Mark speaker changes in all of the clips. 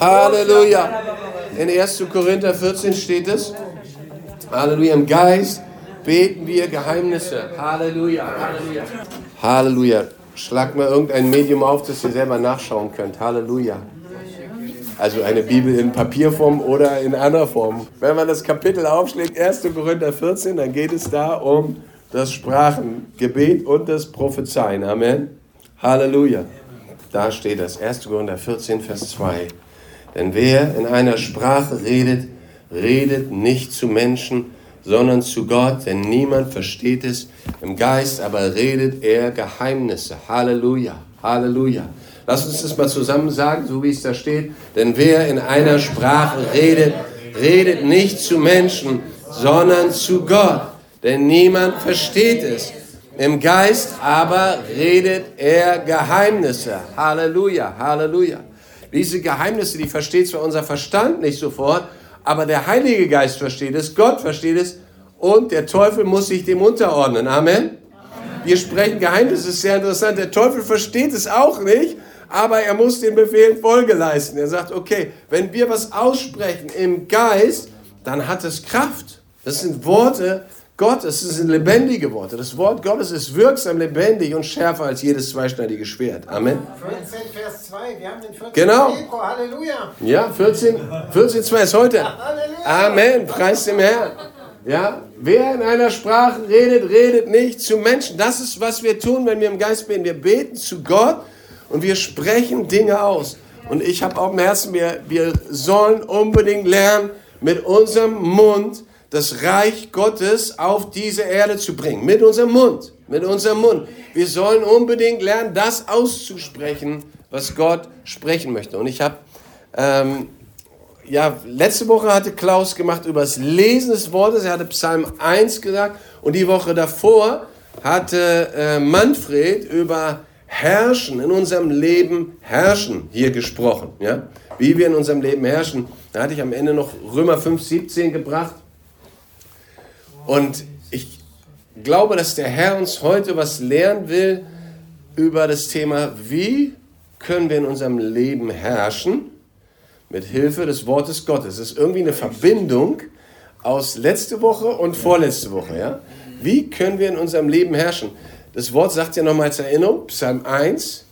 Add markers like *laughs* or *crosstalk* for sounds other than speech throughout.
Speaker 1: Halleluja. In 1. Korinther 14 steht es. Halleluja. Im Geist beten wir Geheimnisse. Halleluja. Halleluja. Schlag mal irgendein Medium auf, das ihr selber nachschauen könnt. Halleluja. Also eine Bibel in Papierform oder in anderer Form. Wenn man das Kapitel aufschlägt, 1. Korinther 14, dann geht es da um das Sprachengebet und das Prophezeien. Amen. Halleluja. Da steht das. 1. Korinther 14, Vers 2. Denn wer in einer Sprache redet, redet nicht zu Menschen, sondern zu Gott, denn niemand versteht es. Im Geist aber redet er Geheimnisse. Halleluja. Halleluja. Lass uns das mal zusammen sagen, so wie es da steht. Denn wer in einer Sprache redet, redet nicht zu Menschen, sondern zu Gott. Denn niemand versteht es. Im Geist aber redet er Geheimnisse. Halleluja, Halleluja. Diese Geheimnisse, die versteht zwar unser Verstand nicht sofort, aber der Heilige Geist versteht es, Gott versteht es und der Teufel muss sich dem unterordnen. Amen. Wir sprechen Geheimnisse, ist sehr interessant. Der Teufel versteht es auch nicht, aber er muss den Befehlen Folge leisten. Er sagt, okay, wenn wir was aussprechen im Geist, dann hat es Kraft. Das sind Worte Gottes, das sind lebendige Worte. Das Wort Gottes ist wirksam, lebendig und schärfer als jedes zweischneidige Schwert. Amen.
Speaker 2: 14, Vers 2, wir haben den 14.
Speaker 1: Genau.
Speaker 2: Februar, Halleluja.
Speaker 1: Ja, 14, 14 2 ist heute.
Speaker 2: Halleluja.
Speaker 1: Amen, preis dem Herrn. Ja, wer in einer Sprache redet, redet nicht zu Menschen. Das ist, was wir tun, wenn wir im Geist beten. Wir beten zu Gott und wir sprechen Dinge aus. Und ich habe auf dem Herzen, wir, wir sollen unbedingt lernen, mit unserem Mund das Reich Gottes auf diese Erde zu bringen. Mit unserem Mund. Mit unserem Mund. Wir sollen unbedingt lernen, das auszusprechen, was Gott sprechen möchte. Und ich habe, ähm, ja, letzte Woche hatte Klaus gemacht über das Lesen des Wortes. Er hatte Psalm 1 gesagt. Und die Woche davor hatte äh, Manfred über Herrschen, in unserem Leben herrschen hier gesprochen. Ja? Wie wir in unserem Leben herrschen. Da hatte ich am Ende noch Römer 5, 17 gebracht. Und ich glaube, dass der Herr uns heute was lernen will über das Thema, wie können wir in unserem Leben herrschen mit Hilfe des Wortes Gottes. Es ist irgendwie eine Verbindung aus letzte Woche und vorletzte Woche. Ja? Wie können wir in unserem Leben herrschen? Das Wort sagt ja nochmal als Erinnerung, Psalm 1,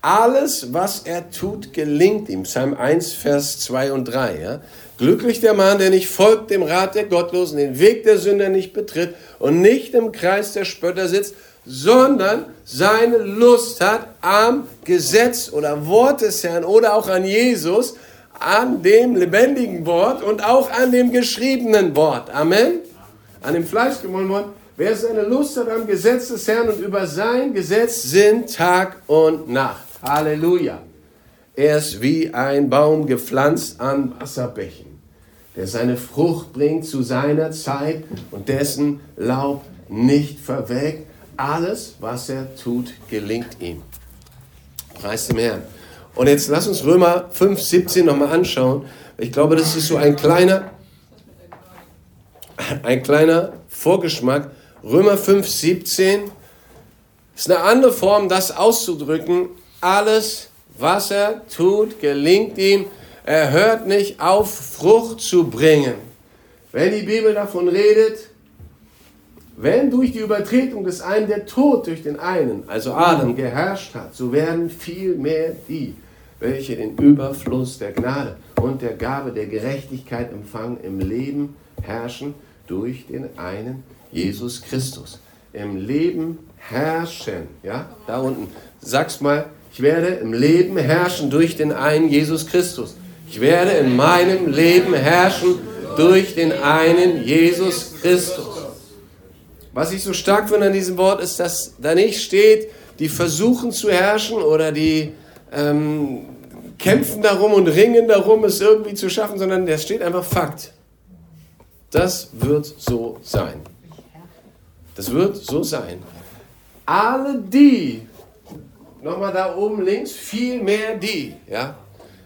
Speaker 1: alles, was er tut, gelingt ihm. Psalm 1, Vers 2 und 3. Ja? Glücklich der Mann, der nicht folgt dem Rat der Gottlosen, den Weg der Sünder nicht betritt und nicht im Kreis der Spötter sitzt, sondern seine Lust hat am Gesetz oder Wort des Herrn oder auch an Jesus, an dem lebendigen Wort und auch an dem geschriebenen Wort. Amen. An dem fleischgewonnenen Wort. Wer seine Lust hat am Gesetz des Herrn und über sein Gesetz sind Tag und Nacht. Halleluja. Er ist wie ein Baum gepflanzt an Wasserbächen, der seine Frucht bringt zu seiner Zeit und dessen Laub nicht verwelkt. Alles, was er tut, gelingt ihm. Preis dem Herrn. Und jetzt lass uns Römer 5, 17 nochmal anschauen. Ich glaube, das ist so ein kleiner, ein kleiner Vorgeschmack. Römer 5, 17 ist eine andere Form, das auszudrücken. Alles, was er tut, gelingt ihm. Er hört nicht auf, Frucht zu bringen. Wenn die Bibel davon redet, wenn durch die Übertretung des einen der Tod durch den einen, also Adam, geherrscht hat, so werden vielmehr die, welche den Überfluss der Gnade und der Gabe der Gerechtigkeit empfangen, im Leben herrschen durch den einen Jesus Christus. Im Leben herrschen, ja, da unten. Sag's mal, ich werde im Leben herrschen durch den einen Jesus Christus. Ich werde in meinem Leben herrschen durch den einen Jesus Christus. Was ich so stark finde an diesem Wort ist, dass da nicht steht, die versuchen zu herrschen oder die ähm, kämpfen darum und ringen darum, es irgendwie zu schaffen, sondern da steht einfach Fakt. Das wird so sein. Das wird so sein. Alle die, nochmal da oben links, viel mehr die, ja,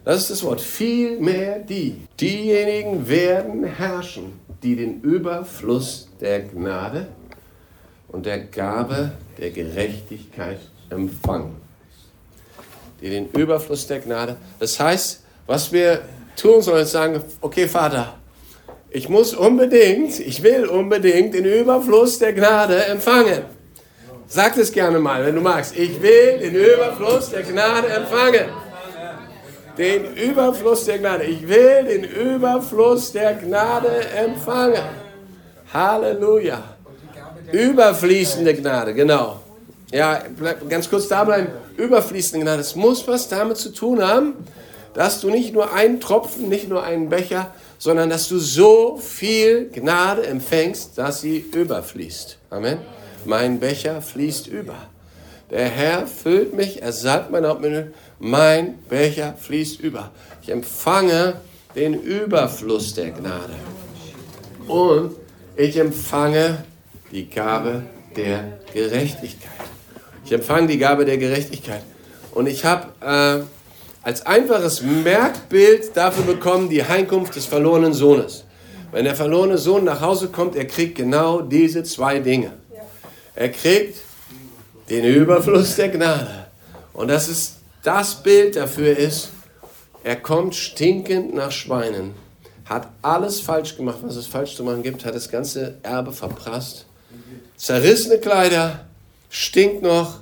Speaker 1: das ist das Wort, viel mehr die. Diejenigen werden herrschen, die den Überfluss der Gnade und der Gabe der Gerechtigkeit empfangen. Die den Überfluss der Gnade. Das heißt, Was wir tun sollen, ist sagen, okay Vater, ich muss unbedingt, ich will unbedingt den Überfluss der Gnade empfangen. Sag es gerne mal, wenn du magst. Ich will den Überfluss der Gnade empfangen. Den Überfluss der Gnade. Ich will den Überfluss der Gnade empfangen. Halleluja. Überfließende Gnade, genau. Ja, ganz kurz da bleiben. Überfließende Gnade. Es muss was damit zu tun haben, dass du nicht nur einen Tropfen, nicht nur einen Becher, sondern dass du so viel Gnade empfängst, dass sie überfließt. Amen. Mein Becher fließt über. Der Herr füllt mich, er salbt mein Haupt mein Becher fließt über. Ich empfange den Überfluss der Gnade. Und ich empfange die Gabe der Gerechtigkeit. Ich empfange die Gabe der Gerechtigkeit. Und ich habe äh, als einfaches Merkbild dafür bekommen die Heimkunft des verlorenen Sohnes. Wenn der verlorene Sohn nach Hause kommt, er kriegt genau diese zwei Dinge. Er kriegt den Überfluss der Gnade. Und das ist das Bild dafür ist, er kommt stinkend nach Schweinen, hat alles falsch gemacht, was es falsch zu machen gibt, hat das ganze Erbe verprasst, zerrissene Kleider, stinkt noch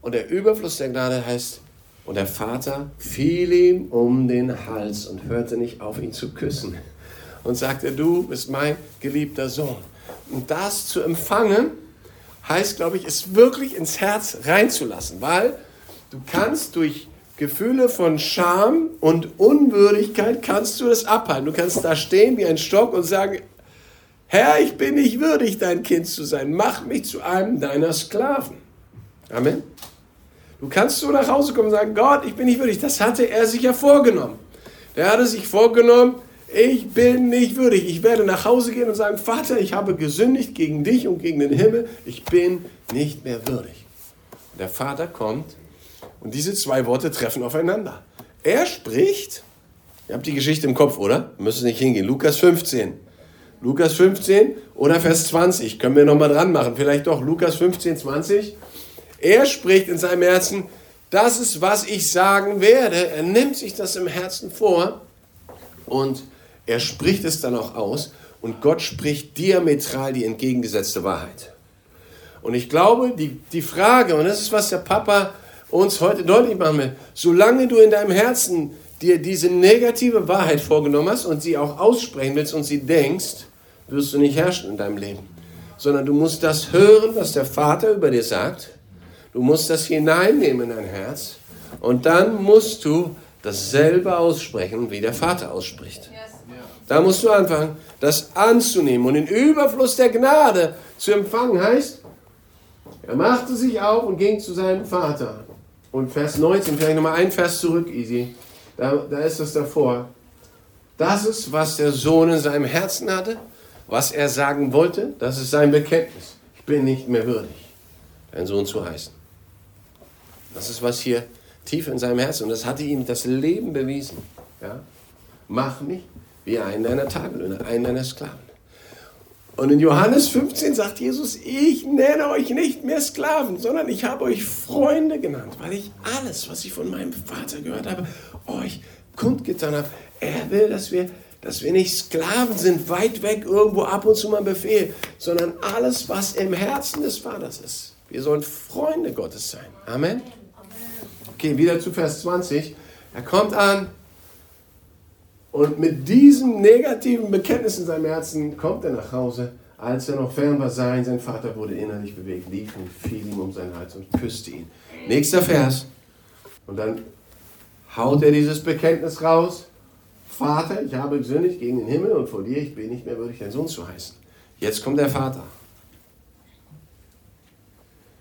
Speaker 1: und der Überfluss der Gnade heißt, und der Vater fiel ihm um den Hals und hörte nicht auf, ihn zu küssen. Und sagte, du bist mein geliebter Sohn. Und das zu empfangen, heißt, glaube ich, es wirklich ins Herz reinzulassen, weil du kannst durch Gefühle von Scham und Unwürdigkeit kannst du das abhalten. Du kannst da stehen wie ein Stock und sagen, Herr, ich bin nicht würdig, dein Kind zu sein. Mach mich zu einem deiner Sklaven. Amen. Du kannst so nach Hause kommen und sagen, Gott, ich bin nicht würdig. Das hatte er sich ja vorgenommen. Der hatte sich vorgenommen, ich bin nicht würdig. Ich werde nach Hause gehen und sagen, Vater, ich habe gesündigt gegen dich und gegen den Himmel. Ich bin nicht mehr würdig. Der Vater kommt und diese zwei Worte treffen aufeinander. Er spricht, ihr habt die Geschichte im Kopf, oder? Müssen nicht hingehen. Lukas 15. Lukas 15 oder Vers 20. Können wir nochmal dran machen. Vielleicht doch. Lukas 15, 20. Er spricht in seinem Herzen, das ist, was ich sagen werde. Er nimmt sich das im Herzen vor und er spricht es dann auch aus. Und Gott spricht diametral die entgegengesetzte Wahrheit. Und ich glaube, die, die Frage, und das ist, was der Papa uns heute deutlich machen will, solange du in deinem Herzen dir diese negative Wahrheit vorgenommen hast und sie auch aussprechen willst und sie denkst, wirst du nicht herrschen in deinem Leben. Sondern du musst das hören, was der Vater über dir sagt Du musst das hineinnehmen in dein Herz und dann musst du dasselbe aussprechen, wie der Vater ausspricht. Da musst du anfangen, das anzunehmen und den Überfluss der Gnade zu empfangen heißt, er machte sich auf und ging zu seinem Vater. Und Vers 19, vielleicht nochmal ein Vers zurück, Easy. Da, da ist es davor. Das ist, was der Sohn in seinem Herzen hatte, was er sagen wollte. Das ist sein Bekenntnis. Ich bin nicht mehr würdig, dein Sohn zu heißen. Das ist was hier tief in seinem Herzen. Und das hatte ihm das Leben bewiesen. Ja? Mach mich wie einen deiner Tagelöhner, einen deiner Sklaven. Und in Johannes 15 sagt Jesus, ich nenne euch nicht mehr Sklaven, sondern ich habe euch Freunde genannt, weil ich alles, was ich von meinem Vater gehört habe, euch kundgetan habe. Er will, dass wir, dass wir nicht Sklaven sind, weit weg irgendwo ab und zu mal Befehl, sondern alles, was im Herzen des Vaters ist. Wir sollen Freunde Gottes sein. Amen. Okay, wieder zu Vers 20. Er kommt an und mit diesem negativen Bekenntnis in seinem Herzen kommt er nach Hause. Als er noch fern war, sah ihn sein Vater, wurde innerlich bewegt, lief und fiel ihm um seinen Hals und küsste ihn. Nächster Vers. Und dann haut er dieses Bekenntnis raus. Vater, ich habe gesündigt gegen den Himmel und vor dir, ich bin nicht mehr würdig, dein Sohn zu heißen. Jetzt kommt der Vater.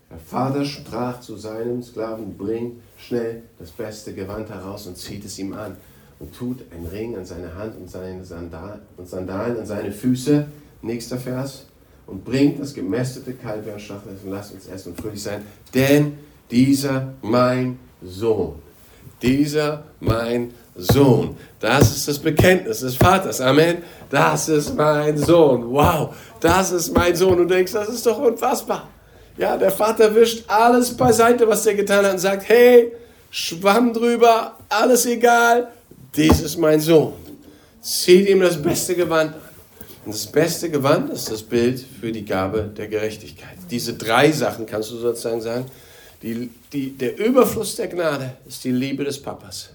Speaker 1: Der Vater sprach zu seinem Sklaven, bring schnell das beste Gewand heraus und zieht es ihm an und tut einen Ring an seine Hand und seine Sandalen, und Sandalen an seine Füße. Nächster Vers. Und bringt das gemästete Kalb und schlachtet und lasst uns essen und fröhlich sein. Denn dieser mein Sohn, dieser mein Sohn, das ist das Bekenntnis des Vaters. Amen. Das ist mein Sohn. Wow, das ist mein Sohn. Du denkst, das ist doch unfassbar. Ja, der Vater wischt alles beiseite, was er getan hat und sagt, hey, Schwamm drüber, alles egal, dies ist mein Sohn. Zieht ihm das beste Gewand an. Und das beste Gewand ist das Bild für die Gabe der Gerechtigkeit. Diese drei Sachen kannst du sozusagen sagen. Die, die, der Überfluss der Gnade ist die Liebe des Papas.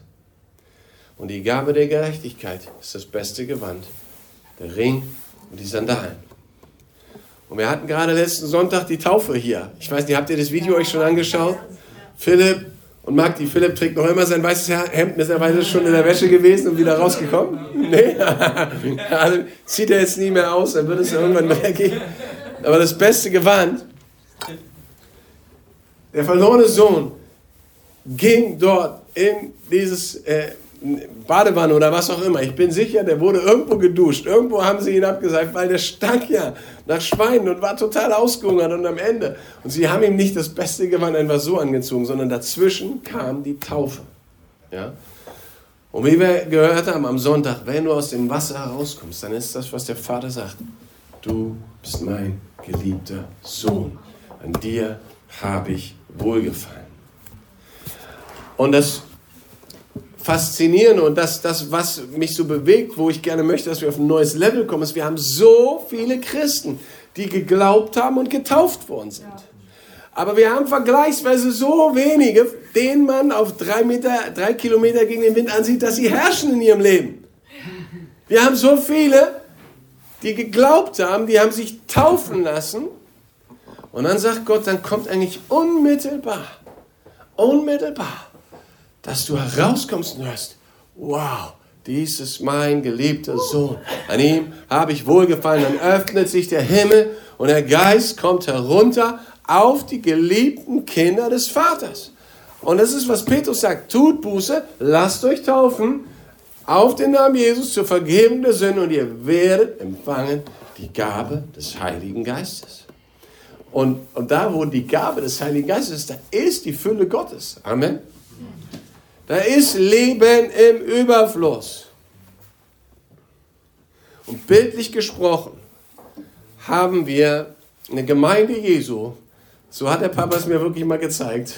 Speaker 1: Und die Gabe der Gerechtigkeit ist das beste Gewand. Der Ring und die Sandalen. Und wir hatten gerade letzten Sonntag die Taufe hier. Ich weiß nicht, habt ihr das Video euch schon angeschaut? Philipp und Magdi, Philipp trägt noch immer sein weißes Hemd, mittlerweile schon in der Wäsche gewesen und wieder rausgekommen. *laughs* Nee, *laughs* also zieht er jetzt nie mehr aus, dann wird es irgendwann weggehen. Aber das beste Gewand, der verlorene Sohn ging dort in dieses äh, Badewanne oder was auch immer. Ich bin sicher, der wurde irgendwo geduscht. Irgendwo haben sie ihn abgeseift, weil der stank ja nach Schweinen und war total ausgehungert und am Ende. Und sie haben ihm nicht das beste Gewand einfach so angezogen, sondern dazwischen kam die Taufe. Ja? Und wie wir gehört haben am Sonntag, wenn du aus dem Wasser herauskommst, dann ist das, was der Vater sagt. Du bist mein geliebter Sohn. An dir habe ich wohlgefallen. Und das Faszinierende und das, das, was mich so bewegt, wo ich gerne möchte, dass wir auf ein neues Level kommen, ist, wir haben so viele Christen, die geglaubt haben und getauft worden sind. Aber wir haben vergleichsweise so wenige, denen man auf drei, Meter, drei Kilometer gegen den Wind ansieht, dass sie herrschen in ihrem Leben. Wir haben so viele, die geglaubt haben, die haben sich taufen lassen. Und dann sagt Gott, dann kommt eigentlich unmittelbar, unmittelbar dass du herauskommst und hörst, wow, dies ist mein geliebter Sohn. An ihm habe ich wohlgefallen. Dann öffnet sich der Himmel und der Geist kommt herunter auf die geliebten Kinder des Vaters. Und das ist, was Petrus sagt. Tut Buße, lasst euch taufen auf den Namen Jesus zur Vergebung der Sünden und ihr werdet empfangen die Gabe des Heiligen Geistes. Und, und da, wo die Gabe des Heiligen Geistes ist, da ist die Fülle Gottes. Amen. Da ist Leben im Überfluss. Und bildlich gesprochen haben wir eine Gemeinde Jesu, so hat der Papa es mir wirklich mal gezeigt,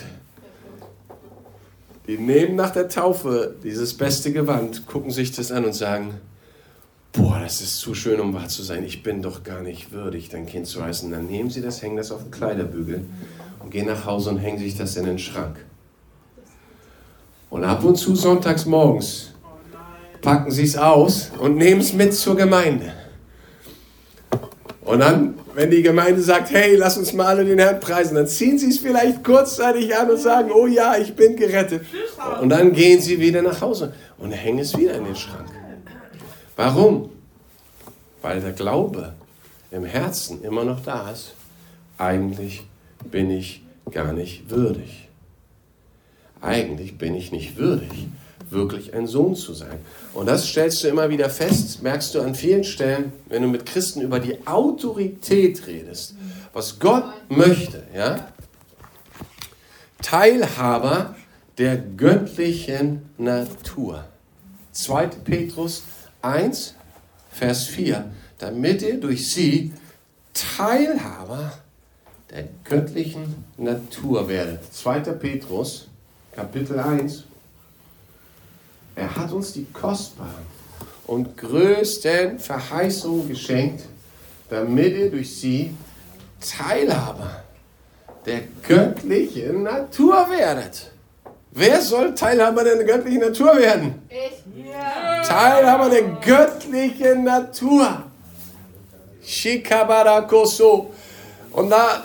Speaker 1: die nehmen nach der Taufe dieses beste Gewand, gucken sich das an und sagen, boah, das ist zu schön, um wahr zu sein, ich bin doch gar nicht würdig, dein Kind zu heißen. Dann nehmen sie das, hängen das auf den Kleiderbügel und gehen nach Hause und hängen sich das in den Schrank. Und ab und zu sonntags morgens packen sie es aus und nehmen es mit zur Gemeinde. Und dann, wenn die Gemeinde sagt, hey, lass uns mal alle den Herrn preisen, dann ziehen sie es vielleicht kurzzeitig an und sagen, oh ja, ich bin gerettet. Und dann gehen sie wieder nach Hause und hängen es wieder in den Schrank. Warum? Weil der Glaube im Herzen immer noch da ist. Eigentlich bin ich gar nicht würdig eigentlich bin ich nicht würdig, wirklich ein Sohn zu sein. Und das stellst du immer wieder fest, merkst du an vielen Stellen, wenn du mit Christen über die Autorität redest, was Gott möchte, ja? Teilhaber der göttlichen Natur. 2. Petrus 1, Vers 4. Damit ihr durch sie Teilhaber der göttlichen Natur werdet. 2. Petrus Kapitel 1. Er hat uns die kostbaren und größten Verheißungen geschenkt, damit ihr durch sie Teilhaber der göttlichen Natur werdet. Wer soll Teilhaber der göttlichen Natur werden? Ich. Ja. Teilhaber der göttlichen Natur. Shikabarakoso. Und da,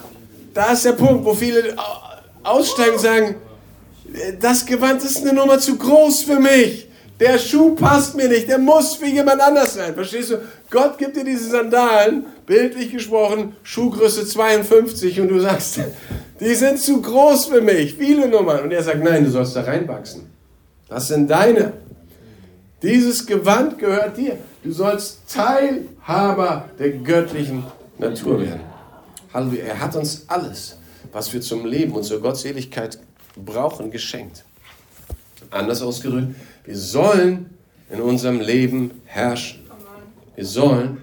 Speaker 1: da ist der Punkt, wo viele aussteigen und sagen, das Gewand ist eine Nummer zu groß für mich. Der Schuh passt mir nicht, der muss wie jemand anders sein. Verstehst du? Gott gibt dir diese Sandalen, bildlich gesprochen, Schuhgröße 52 und du sagst, *laughs* die sind zu groß für mich, viele Nummern. Und er sagt, nein, du sollst da reinwachsen. Das sind deine. Dieses Gewand gehört dir. Du sollst Teilhaber der göttlichen Natur werden. Halleluja. Er hat uns alles, was wir zum Leben und zur Gottseligkeit brauchen, geschenkt. Anders ausgedrückt, wir sollen in unserem Leben herrschen. Wir sollen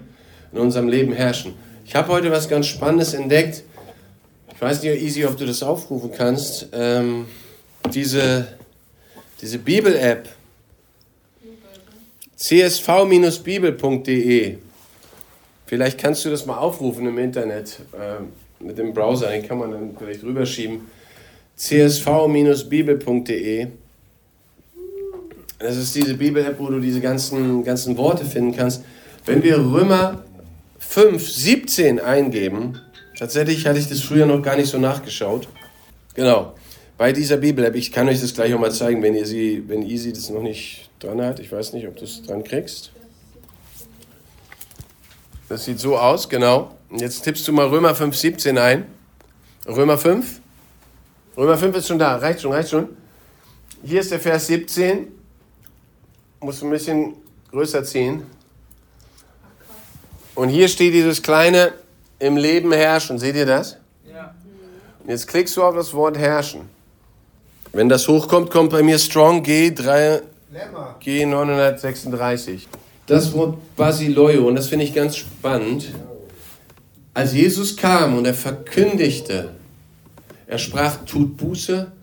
Speaker 1: in unserem Leben herrschen. Ich habe heute was ganz Spannendes entdeckt. Ich weiß nicht, Easy, ob du das aufrufen kannst. Ähm, diese diese Bibel-App. csv-bibel.de. Vielleicht kannst du das mal aufrufen im Internet äh, mit dem Browser, den kann man dann vielleicht rüberschieben. csv-bibel.de. Das ist diese Bibel-App, wo du diese ganzen, ganzen Worte finden kannst. Wenn wir Römer 5, 17 eingeben, tatsächlich hatte ich das früher noch gar nicht so nachgeschaut. Genau, bei dieser Bibel-App, ich kann euch das gleich auch mal zeigen, wenn ihr sie, wenn Easy das noch nicht dran hat. Ich weiß nicht, ob du es dran kriegst. Das sieht so aus, genau. Jetzt tippst du mal Römer 5, 17 ein. Römer 5. Römer 5 ist schon da. Reicht schon, reicht schon. Hier ist der Vers 17. Muss ein bisschen größer ziehen. Und hier steht dieses kleine im Leben herrschen. Seht ihr das? Ja. Und jetzt klickst du auf das Wort herrschen. Wenn das hochkommt, kommt bei mir Strong G3, G936 das Wort Basileio, und das finde ich ganz spannend. Als Jesus kam und er verkündigte, er sprach, tut Buße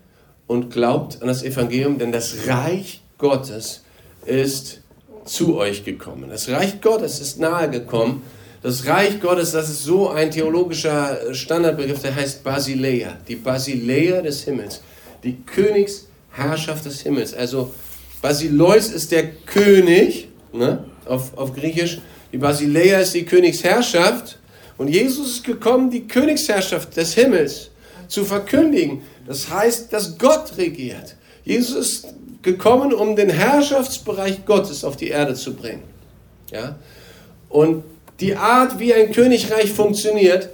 Speaker 1: und glaubt an das Evangelium, denn das Reich Gottes ist zu euch gekommen. Das Reich Gottes ist nahe gekommen. Das Reich Gottes, das ist so ein theologischer Standardbegriff, der heißt Basileia, die Basileia des Himmels, die Königsherrschaft des Himmels. Also Basileus ist der König, ne? auf, auf Griechisch. Die Basileia ist die Königsherrschaft. Und Jesus ist gekommen, die Königsherrschaft des Himmels zu verkündigen. Das heißt, dass Gott regiert. Jesus ist gekommen, um den Herrschaftsbereich Gottes auf die Erde zu bringen. Ja? Und die Art, wie ein Königreich funktioniert,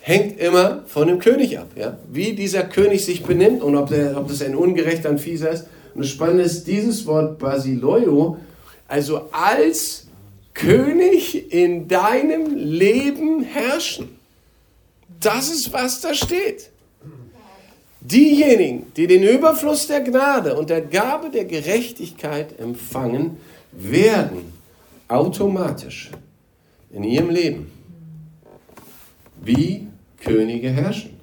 Speaker 1: hängt immer von dem König ab. Ja? Wie dieser König sich benimmt und ob, der, ob das ein ungerechter, ein fieser ist. Und das Spannende ist, dieses Wort Basileio also als König in deinem Leben herrschen. Das ist, was da steht. Diejenigen, die den Überfluss der Gnade und der Gabe der Gerechtigkeit empfangen, werden automatisch in ihrem Leben wie Könige herrschen.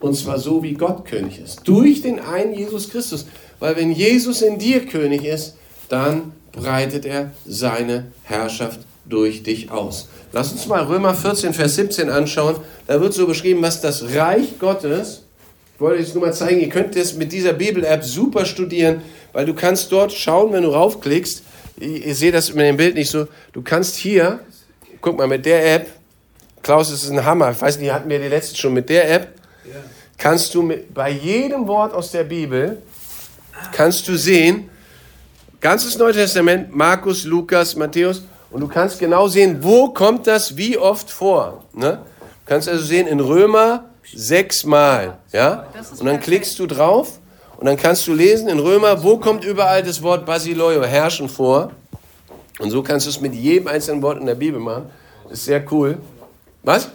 Speaker 1: Und zwar so, wie Gott König ist. Durch den einen Jesus Christus. Weil wenn Jesus in dir König ist, dann breitet er seine Herrschaft durch dich aus. Lass uns mal Römer 14, Vers 17 anschauen. Da wird so beschrieben, was das Reich Gottes, ich wollte es nur mal zeigen, ihr könnt es mit dieser Bibel-App super studieren, weil du kannst dort schauen, wenn du raufklickst, ihr seht das mit dem Bild nicht so, du kannst hier, guck mal, mit der App, Klaus, das ist ein Hammer, ich weiß nicht, hatten wir die letzte schon, mit der App kannst du mit, bei jedem Wort aus der Bibel, kannst du sehen, Ganzes Neue Testament, Markus, Lukas, Matthäus. Und du kannst genau sehen, wo kommt das wie oft vor. Ne? Du kannst also sehen, in Römer sechsmal. Ja? Und dann klickst du drauf und dann kannst du lesen in Römer, wo kommt überall das Wort Basileio, herrschen vor. Und so kannst du es mit jedem einzelnen Wort in der Bibel machen. Das ist sehr cool. Was?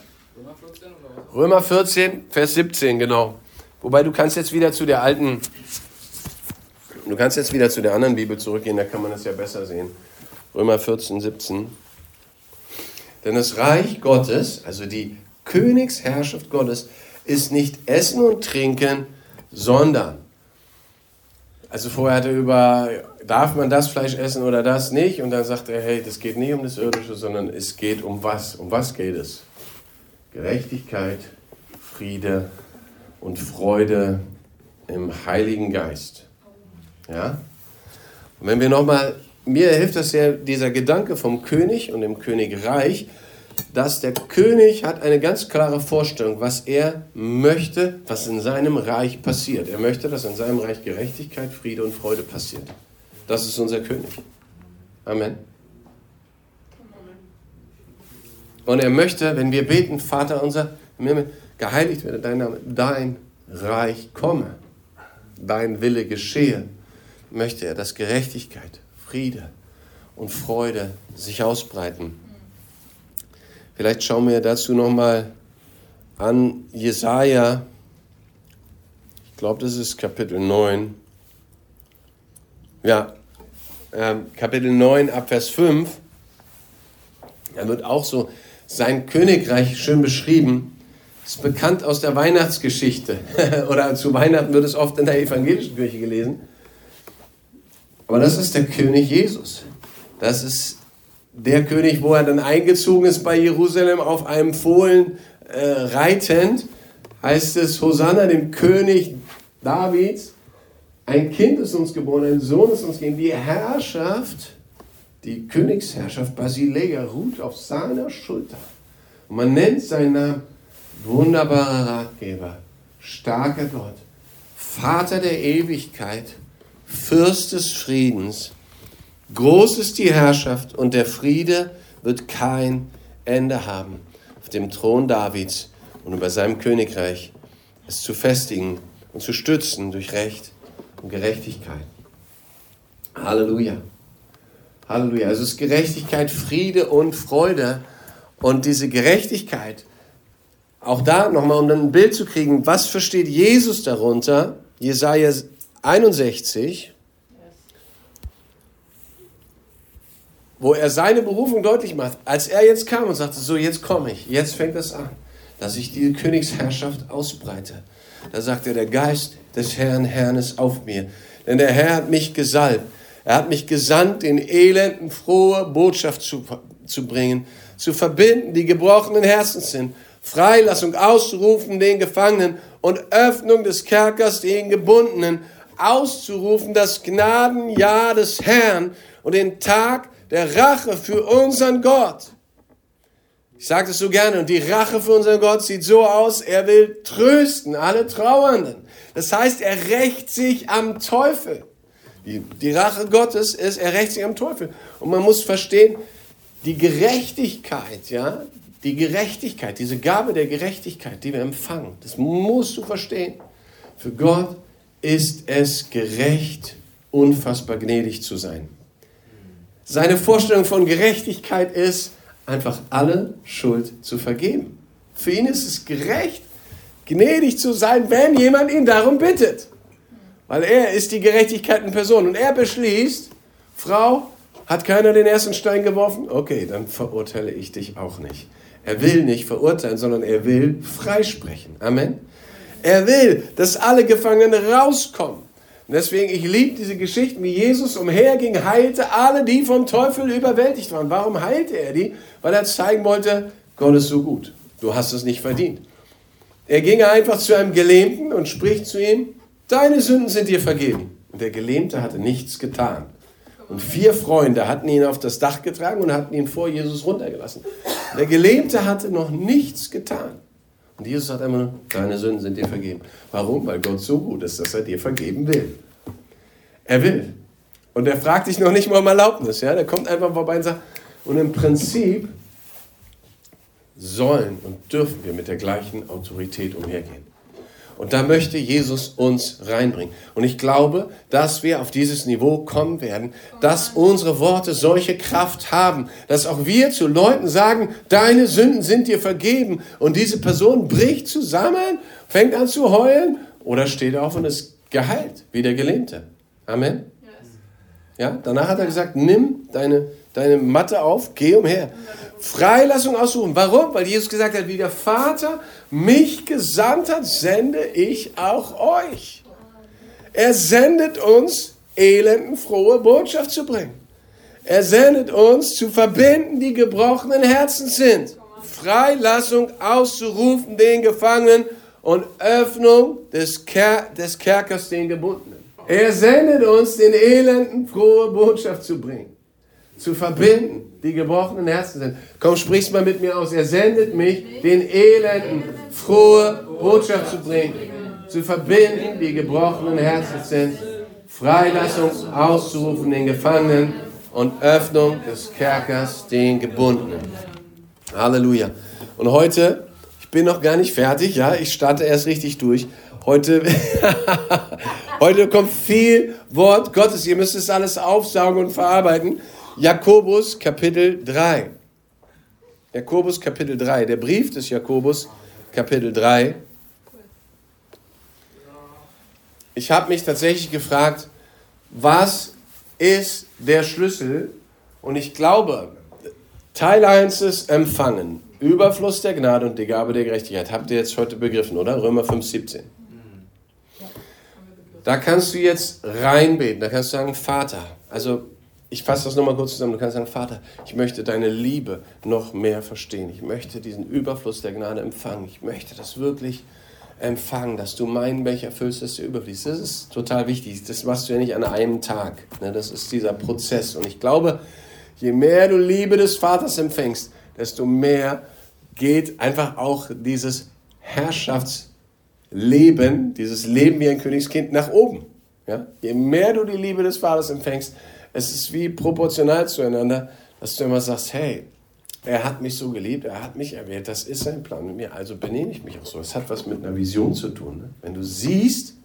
Speaker 1: Römer 14, Vers 17, genau. Wobei du kannst jetzt wieder zu der alten Du kannst jetzt wieder zu der anderen Bibel zurückgehen, da kann man das ja besser sehen. Römer 14, 17. Denn das Reich Gottes, also die Königsherrschaft Gottes, ist nicht Essen und Trinken, sondern, also vorher hat er über, darf man das Fleisch essen oder das nicht? Und dann sagt er, hey, das geht nicht um das Irdische, sondern es geht um was? Um was geht es? Gerechtigkeit, Friede und Freude im Heiligen Geist. Ja? Und wenn wir nochmal, mir hilft das ja dieser Gedanke vom König und dem Königreich, dass der König hat eine ganz klare Vorstellung, was er möchte, was in seinem Reich passiert. Er möchte, dass in seinem Reich Gerechtigkeit, Friede und Freude passiert. Das ist unser König. Amen. Und er möchte, wenn wir beten, Vater unser, geheiligt werde dein Name, dein Reich komme, dein Wille geschehe möchte er, dass Gerechtigkeit, Friede und Freude sich ausbreiten. Vielleicht schauen wir dazu nochmal an Jesaja. Ich glaube, das ist Kapitel 9. Ja, äh, Kapitel 9 ab Vers 5. Da wird auch so sein Königreich schön beschrieben. Ist bekannt aus der Weihnachtsgeschichte. *laughs* Oder zu Weihnachten wird es oft in der evangelischen Kirche gelesen. Aber das ist der König Jesus. Das ist der König, wo er dann eingezogen ist bei Jerusalem auf einem Fohlen äh, reitend, heißt es Hosanna, dem König Davids. Ein Kind ist uns geboren, ein Sohn ist uns gegeben. Die Herrschaft, die Königsherrschaft Basileia ruht auf seiner Schulter. Und man nennt seinen Namen wunderbarer Ratgeber, starker Gott, Vater der Ewigkeit, Fürst des Friedens. Groß ist die Herrschaft und der Friede wird kein Ende haben. Auf dem Thron Davids und über seinem Königreich es zu festigen und zu stützen durch Recht und Gerechtigkeit. Halleluja. Halleluja. Also es ist Gerechtigkeit, Friede und Freude. Und diese Gerechtigkeit, auch da nochmal, um dann ein Bild zu kriegen, was versteht Jesus darunter? Jesaja 61, wo er seine Berufung deutlich macht. Als er jetzt kam und sagte, so jetzt komme ich, jetzt fängt es an, dass ich die Königsherrschaft ausbreite. Da sagt er, der Geist des Herrn, Herrn ist auf mir. Denn der Herr hat mich gesalbt. Er hat mich gesandt, den Elenden frohe Botschaft zu, zu bringen, zu verbinden, die gebrochenen Herzens sind, Freilassung auszurufen den Gefangenen und Öffnung des Kerkers den Gebundenen, auszurufen das Gnadenjahr des Herrn und den Tag der Rache für unseren Gott. Ich sage es so gerne, und die Rache für unseren Gott sieht so aus, er will trösten alle Trauernden. Das heißt, er rächt sich am Teufel. Die, die Rache Gottes ist, er rächt sich am Teufel. Und man muss verstehen, die Gerechtigkeit, ja, die Gerechtigkeit, diese Gabe der Gerechtigkeit, die wir empfangen, das musst du verstehen. Für Gott ist es gerecht, unfassbar gnädig zu sein. Seine Vorstellung von Gerechtigkeit ist, einfach alle Schuld zu vergeben. Für ihn ist es gerecht, gnädig zu sein, wenn jemand ihn darum bittet. Weil er ist die Gerechtigkeit in Person. Und er beschließt, Frau, hat keiner den ersten Stein geworfen? Okay, dann verurteile ich dich auch nicht. Er will nicht verurteilen, sondern er will freisprechen. Amen. Er will, dass alle Gefangenen rauskommen. Und deswegen, ich liebe diese Geschichten, wie Jesus umherging, heilte alle, die vom Teufel überwältigt waren. Warum heilte er die? Weil er zeigen wollte, Gott ist so gut. Du hast es nicht verdient. Er ging einfach zu einem Gelähmten und spricht zu ihm, deine Sünden sind dir vergeben. Und der Gelähmte hatte nichts getan. Und vier Freunde hatten ihn auf das Dach getragen und hatten ihn vor Jesus runtergelassen. Der Gelähmte hatte noch nichts getan. Und Jesus sagt immer deine Sünden sind dir vergeben. Warum? Weil Gott so gut ist, dass er dir vergeben will. Er will. Und er fragt dich noch nicht mal um Erlaubnis. Ja? Der kommt einfach vorbei und sagt, und im Prinzip sollen und dürfen wir mit der gleichen Autorität umhergehen. Und da möchte Jesus uns reinbringen. Und ich glaube, dass wir auf dieses Niveau kommen werden, dass unsere Worte solche Kraft haben, dass auch wir zu Leuten sagen, deine Sünden sind dir vergeben. Und diese Person bricht zusammen, fängt an zu heulen oder steht auf und ist geheilt, wie der Gelähmte. Amen. Ja, danach hat er gesagt, nimm deine, deine Matte auf, geh umher. Freilassung aussuchen. Warum? Weil Jesus gesagt hat, wie der Vater mich gesandt hat, sende ich auch euch. Er sendet uns, Elenden frohe Botschaft zu bringen. Er sendet uns zu verbinden, die gebrochenen Herzen sind. Freilassung auszurufen den Gefangenen und Öffnung des, Ker des Kerkers den Gebundenen. Er sendet uns, den Elenden frohe Botschaft zu bringen, zu verbinden, die gebrochenen Herzen sind. Komm, sprich's mal mit mir aus. Er sendet mich, den Elenden frohe Botschaft zu bringen, zu verbinden, die gebrochenen Herzen sind, Freilassung auszurufen den Gefangenen und Öffnung des Kerkers den Gebundenen. Halleluja. Und heute, ich bin noch gar nicht fertig, ja, ich starte erst richtig durch. Heute, *laughs* heute kommt viel Wort Gottes. Ihr müsst es alles aufsaugen und verarbeiten. Jakobus Kapitel 3. Jakobus Kapitel 3, der Brief des Jakobus Kapitel 3. Ich habe mich tatsächlich gefragt, was ist der Schlüssel? Und ich glaube, Teil 1 ist Empfangen. Überfluss der Gnade und die Gabe der Gerechtigkeit. Habt ihr jetzt heute begriffen, oder? Römer 5, 17. Da kannst du jetzt reinbeten. Da kannst du sagen, Vater. Also ich fasse das nochmal kurz zusammen. Du kannst sagen, Vater, ich möchte deine Liebe noch mehr verstehen. Ich möchte diesen Überfluss der Gnade empfangen. Ich möchte das wirklich empfangen, dass du meinen Becher füllst, dass du überfließt. Das ist total wichtig. Das machst du ja nicht an einem Tag. Ne? Das ist dieser Prozess. Und ich glaube, je mehr du Liebe des Vaters empfängst, desto mehr geht einfach auch dieses Herrschaftsleben, dieses Leben wie ein Königskind nach oben. Ja? Je mehr du die Liebe des Vaters empfängst, es ist wie proportional zueinander, dass du immer sagst, hey, er hat mich so geliebt, er hat mich erwählt, das ist sein Plan mit mir, also benehme ich mich auch so. Es hat was mit einer Vision zu tun. Ne? Wenn du siehst,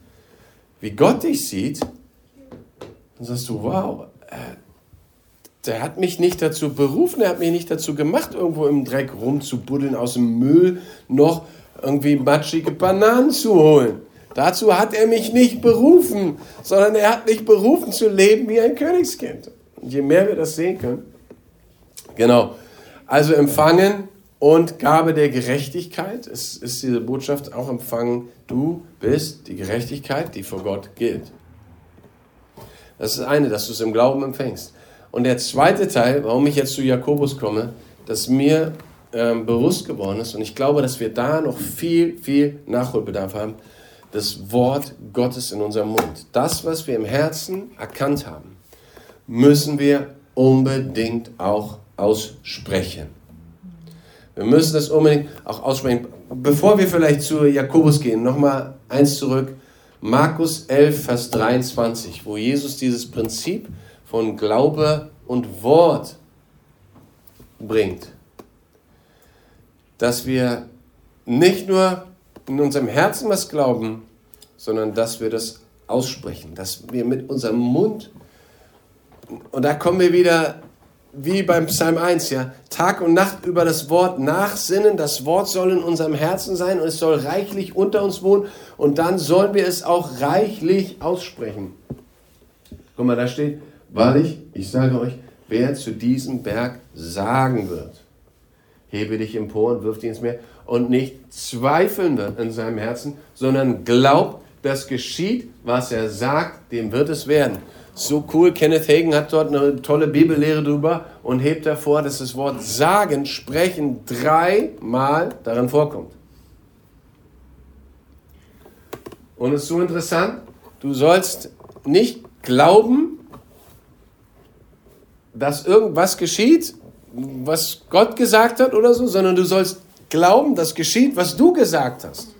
Speaker 1: wie Gott dich sieht, dann sagst du, wow, äh, der hat mich nicht dazu berufen, er hat mich nicht dazu gemacht, irgendwo im Dreck rumzubuddeln, aus dem Müll noch irgendwie matschige Bananen zu holen. Dazu hat er mich nicht berufen, sondern er hat mich berufen zu leben wie ein Königskind. Und je mehr wir das sehen können, genau, also empfangen und Gabe der Gerechtigkeit, es ist diese Botschaft auch empfangen, du bist die Gerechtigkeit, die vor Gott gilt. Das ist eine, dass du es im Glauben empfängst. Und der zweite Teil, warum ich jetzt zu Jakobus komme, dass mir ähm, bewusst geworden ist, und ich glaube, dass wir da noch viel, viel Nachholbedarf haben, das Wort Gottes in unserem Mund. Das, was wir im Herzen erkannt haben, müssen wir unbedingt auch aussprechen. Wir müssen das unbedingt auch aussprechen. Bevor wir vielleicht zu Jakobus gehen, nochmal eins zurück. Markus 11, Vers 23, wo Jesus dieses Prinzip von Glaube und Wort bringt. Dass wir nicht nur in unserem Herzen was glauben, sondern dass wir das aussprechen, dass wir mit unserem Mund, und da kommen wir wieder wie beim Psalm 1, ja, Tag und Nacht über das Wort nachsinnen. Das Wort soll in unserem Herzen sein und es soll reichlich unter uns wohnen und dann sollen wir es auch reichlich aussprechen. Guck mal, da steht, Wahrlich, ich sage euch, wer zu diesem Berg sagen wird, hebe dich empor und wirf dich ins Meer und nicht zweifeln wird in seinem Herzen, sondern glaubt, dass geschieht, was er sagt, dem wird es werden. So cool, Kenneth Hagen hat dort eine tolle Bibellehre drüber und hebt davor, dass das Wort sagen, sprechen dreimal darin vorkommt. Und es ist so interessant, du sollst nicht glauben, dass irgendwas geschieht, was Gott gesagt hat oder so, sondern du sollst glauben, dass geschieht, was du gesagt hast.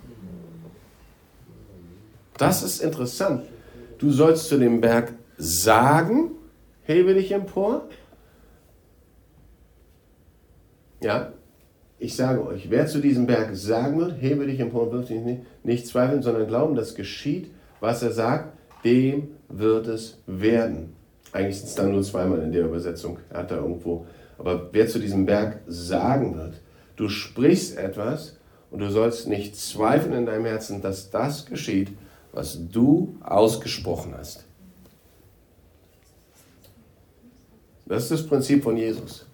Speaker 1: Das ist interessant. Du sollst zu dem Berg sagen, hebe dich empor. Ja, ich sage euch, wer zu diesem Berg sagen wird, hebe dich empor und wirf dich nicht, nicht zweifeln, sondern glauben, dass geschieht, was er sagt, dem wird es werden. Eigentlich sind es dann nur zweimal in der Übersetzung. Er hat da irgendwo. Aber wer zu diesem Berg sagen wird, du sprichst etwas und du sollst nicht zweifeln in deinem Herzen, dass das geschieht, was du ausgesprochen hast. Das ist das Prinzip von Jesus.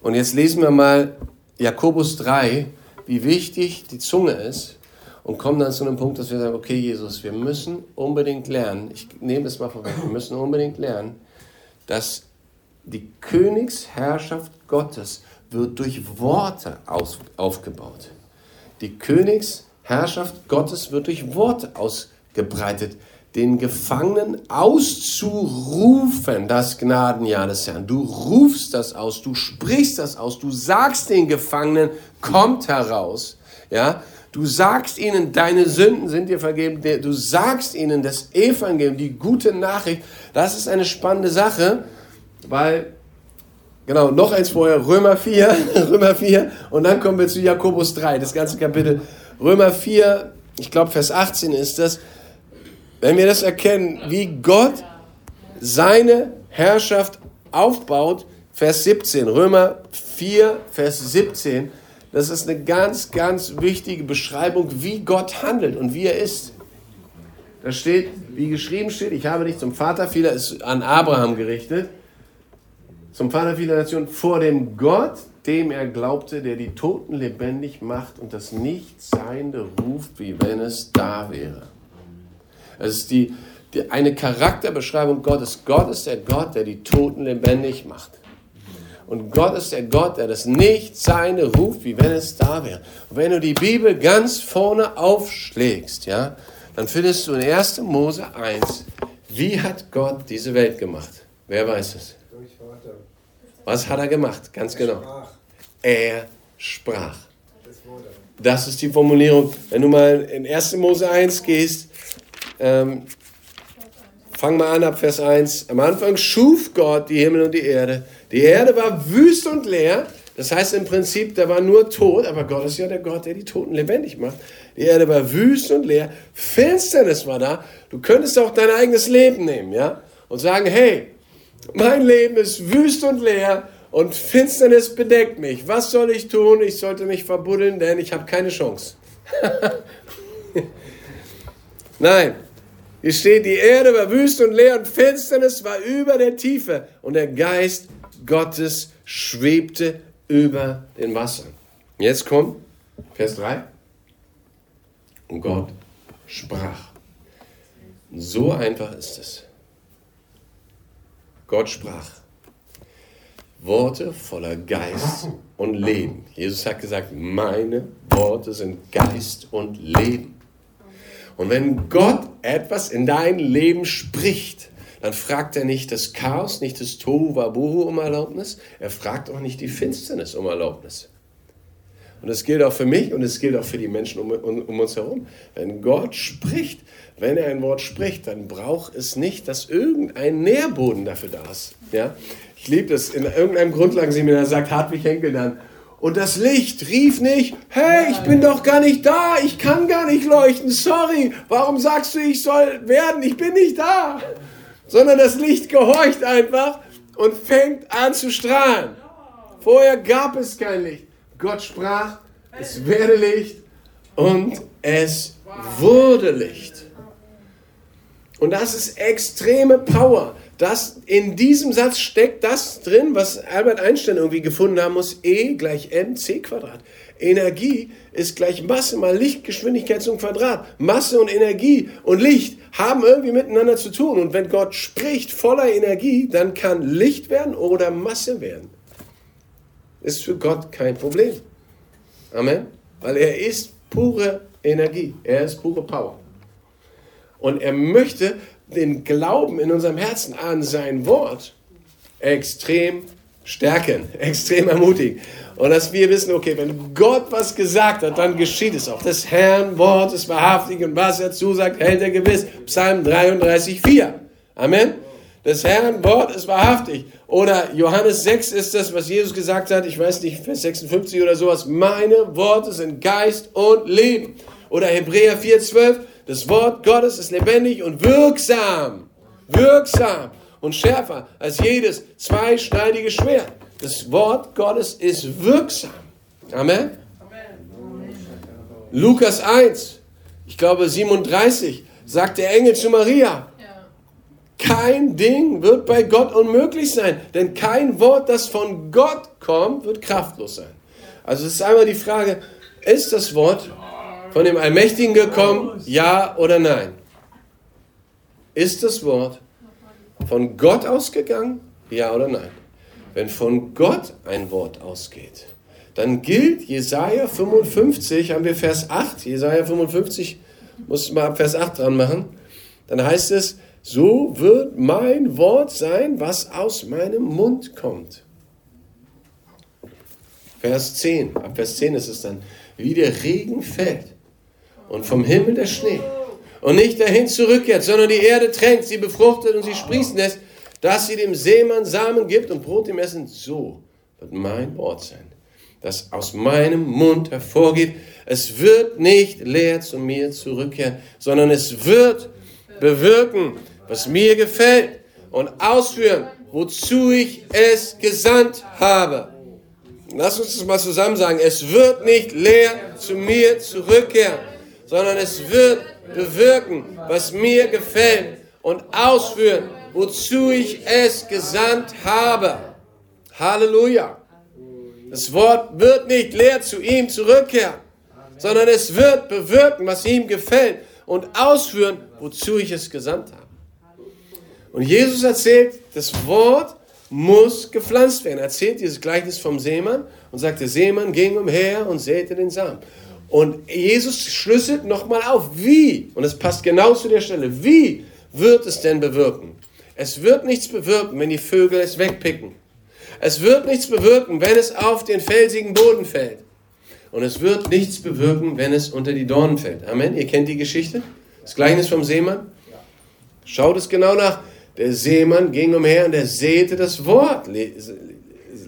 Speaker 1: Und jetzt lesen wir mal Jakobus 3, wie wichtig die Zunge ist und kommen dann zu einem Punkt, dass wir sagen, okay Jesus, wir müssen unbedingt lernen, ich nehme das mal vorweg, wir müssen unbedingt lernen, dass die Königsherrschaft Gottes wird durch Worte aus, aufgebaut. Die Königsherrschaft Gottes wird durch Worte ausgebreitet. Den Gefangenen auszurufen, das Gnadenjahr des Herrn. Du rufst das aus, du sprichst das aus, du sagst den Gefangenen, kommt heraus. Ja, Du sagst ihnen, deine Sünden sind dir vergeben. Du sagst ihnen das Evangelium, die gute Nachricht. Das ist eine spannende Sache, weil, genau, noch eins vorher, Römer 4, *laughs* Römer 4 und dann kommen wir zu Jakobus 3, das ganze Kapitel. Römer 4, ich glaube Vers 18 ist das. Wenn wir das erkennen, wie Gott seine Herrschaft aufbaut, Vers 17, Römer 4, Vers 17, das ist eine ganz, ganz wichtige Beschreibung, wie Gott handelt und wie er ist. Da steht, wie geschrieben steht, ich habe dich zum Vater vieler, ist an Abraham gerichtet, zum Vater vieler Nationen, vor dem Gott, dem er glaubte, der die Toten lebendig macht und das Nichtseiende ruft, wie wenn es da wäre. Es ist die, die, eine Charakterbeschreibung Gottes. Gott ist der Gott, der die Toten lebendig macht. Und Gott ist der Gott, der das Nicht-Seine ruft, wie wenn es da wäre. Und wenn du die Bibel ganz vorne aufschlägst, ja, dann findest du in 1. Mose 1, wie hat Gott diese Welt gemacht? Wer weiß es? Was hat er gemacht? Ganz genau. Er sprach. Das ist die Formulierung. Wenn du mal in 1. Mose 1 gehst, ähm, fang mal an ab Vers 1. Am Anfang schuf Gott die Himmel und die Erde. Die Erde war wüst und leer. Das heißt im Prinzip, da war nur Tod, aber Gott ist ja der Gott, der die Toten lebendig macht. Die Erde war wüst und leer. Finsternis war da. Du könntest auch dein eigenes Leben nehmen, ja? Und sagen, hey, mein Leben ist wüst und leer und Finsternis bedeckt mich. Was soll ich tun? Ich sollte mich verbuddeln, denn ich habe keine Chance. *laughs* Nein, hier steht, die Erde war wüst und leer und Finsternis war über der Tiefe und der Geist Gottes schwebte über den Wassern. Jetzt kommt Vers 3. Und Gott sprach. So einfach ist es. Gott sprach. Worte voller Geist und Leben. Jesus hat gesagt, meine Worte sind Geist und Leben. Und wenn Gott etwas in dein Leben spricht, dann fragt er nicht das Chaos, nicht das Tohu Wabohu um Erlaubnis, er fragt auch nicht die Finsternis um Erlaubnis. Und das gilt auch für mich und es gilt auch für die Menschen um, um, um, uns herum. Wenn Gott spricht, wenn er ein Wort spricht, dann braucht es nicht, dass irgendein Nährboden dafür da ist. Ja? Ich liebe das, in irgendeinem Grundlagenseminar sagt Hartwig Henkel dann, und das Licht rief nicht, hey, ich bin doch gar nicht da, ich kann gar nicht leuchten, sorry, warum sagst du, ich soll werden, ich bin nicht da sondern das Licht gehorcht einfach und fängt an zu strahlen. Vorher gab es kein Licht. Gott sprach, es werde Licht und es wurde Licht. Und das ist extreme Power. Das, in diesem Satz steckt das drin, was Albert Einstein irgendwie gefunden haben muss, E gleich mc Quadrat. Energie ist gleich Masse mal Lichtgeschwindigkeit zum Quadrat. Masse und Energie und Licht haben irgendwie miteinander zu tun. Und wenn Gott spricht voller Energie, dann kann Licht werden oder Masse werden. Ist für Gott kein Problem. Amen. Weil er ist pure Energie. Er ist pure Power. Und er möchte den Glauben in unserem Herzen an sein Wort extrem stärken, *laughs* extrem ermutigen. Und dass wir wissen, okay, wenn Gott was gesagt hat, dann geschieht es auch. Das Herrn Wort ist wahrhaftig und was er zusagt, hält er gewiss. Psalm 33, 4. Amen. Das Herrn Wort ist wahrhaftig. Oder Johannes 6 ist das, was Jesus gesagt hat, ich weiß nicht, Vers 56 oder sowas. Meine Worte sind Geist und Leben. Oder Hebräer 4, 12. Das Wort Gottes ist lebendig und wirksam. Wirksam und schärfer als jedes zweischneidige Schwert. Das Wort Gottes ist wirksam. Amen. Lukas 1, ich glaube 37, sagt der Engel zu Maria, kein Ding wird bei Gott unmöglich sein, denn kein Wort, das von Gott kommt, wird kraftlos sein. Also es ist einmal die Frage, ist das Wort von dem Allmächtigen gekommen, ja oder nein? Ist das Wort von Gott ausgegangen, ja oder nein? Wenn von Gott ein Wort ausgeht, dann gilt Jesaja 55, haben wir Vers 8, Jesaja 55, muss mal ab Vers 8 dran machen, dann heißt es, so wird mein Wort sein, was aus meinem Mund kommt. Vers 10, ab Vers 10 ist es dann, wie der Regen fällt und vom Himmel der Schnee und nicht dahin zurückkehrt, sondern die Erde tränkt, sie befruchtet und sie sprießen lässt, dass sie dem Seemann Samen gibt und Brot im Essen. So wird mein Wort sein, das aus meinem Mund hervorgeht. Es wird nicht leer zu mir zurückkehren, sondern es wird bewirken, was mir gefällt und ausführen, wozu ich es gesandt habe. Lass uns das mal zusammen sagen. Es wird nicht leer zu mir zurückkehren, sondern es wird bewirken, was mir gefällt und ausführen, wozu ich es gesandt habe. Halleluja. Das Wort wird nicht leer zu ihm zurückkehren, sondern es wird bewirken, was ihm gefällt und ausführen, wozu ich es gesandt habe. Und Jesus erzählt, das Wort muss gepflanzt werden. Er erzählt dieses Gleichnis vom Seemann und sagt, der Seemann ging umher und säte den Samen. Und Jesus schlüsselt nochmal auf, wie, und es passt genau zu der Stelle, wie wird es denn bewirken? Es wird nichts bewirken, wenn die Vögel es wegpicken. Es wird nichts bewirken, wenn es auf den felsigen Boden fällt. Und es wird nichts bewirken, wenn es unter die Dornen fällt. Amen. Ihr kennt die Geschichte? Das Gleichnis vom Seemann? Schaut es genau nach. Der Seemann ging umher und er säte das Wort,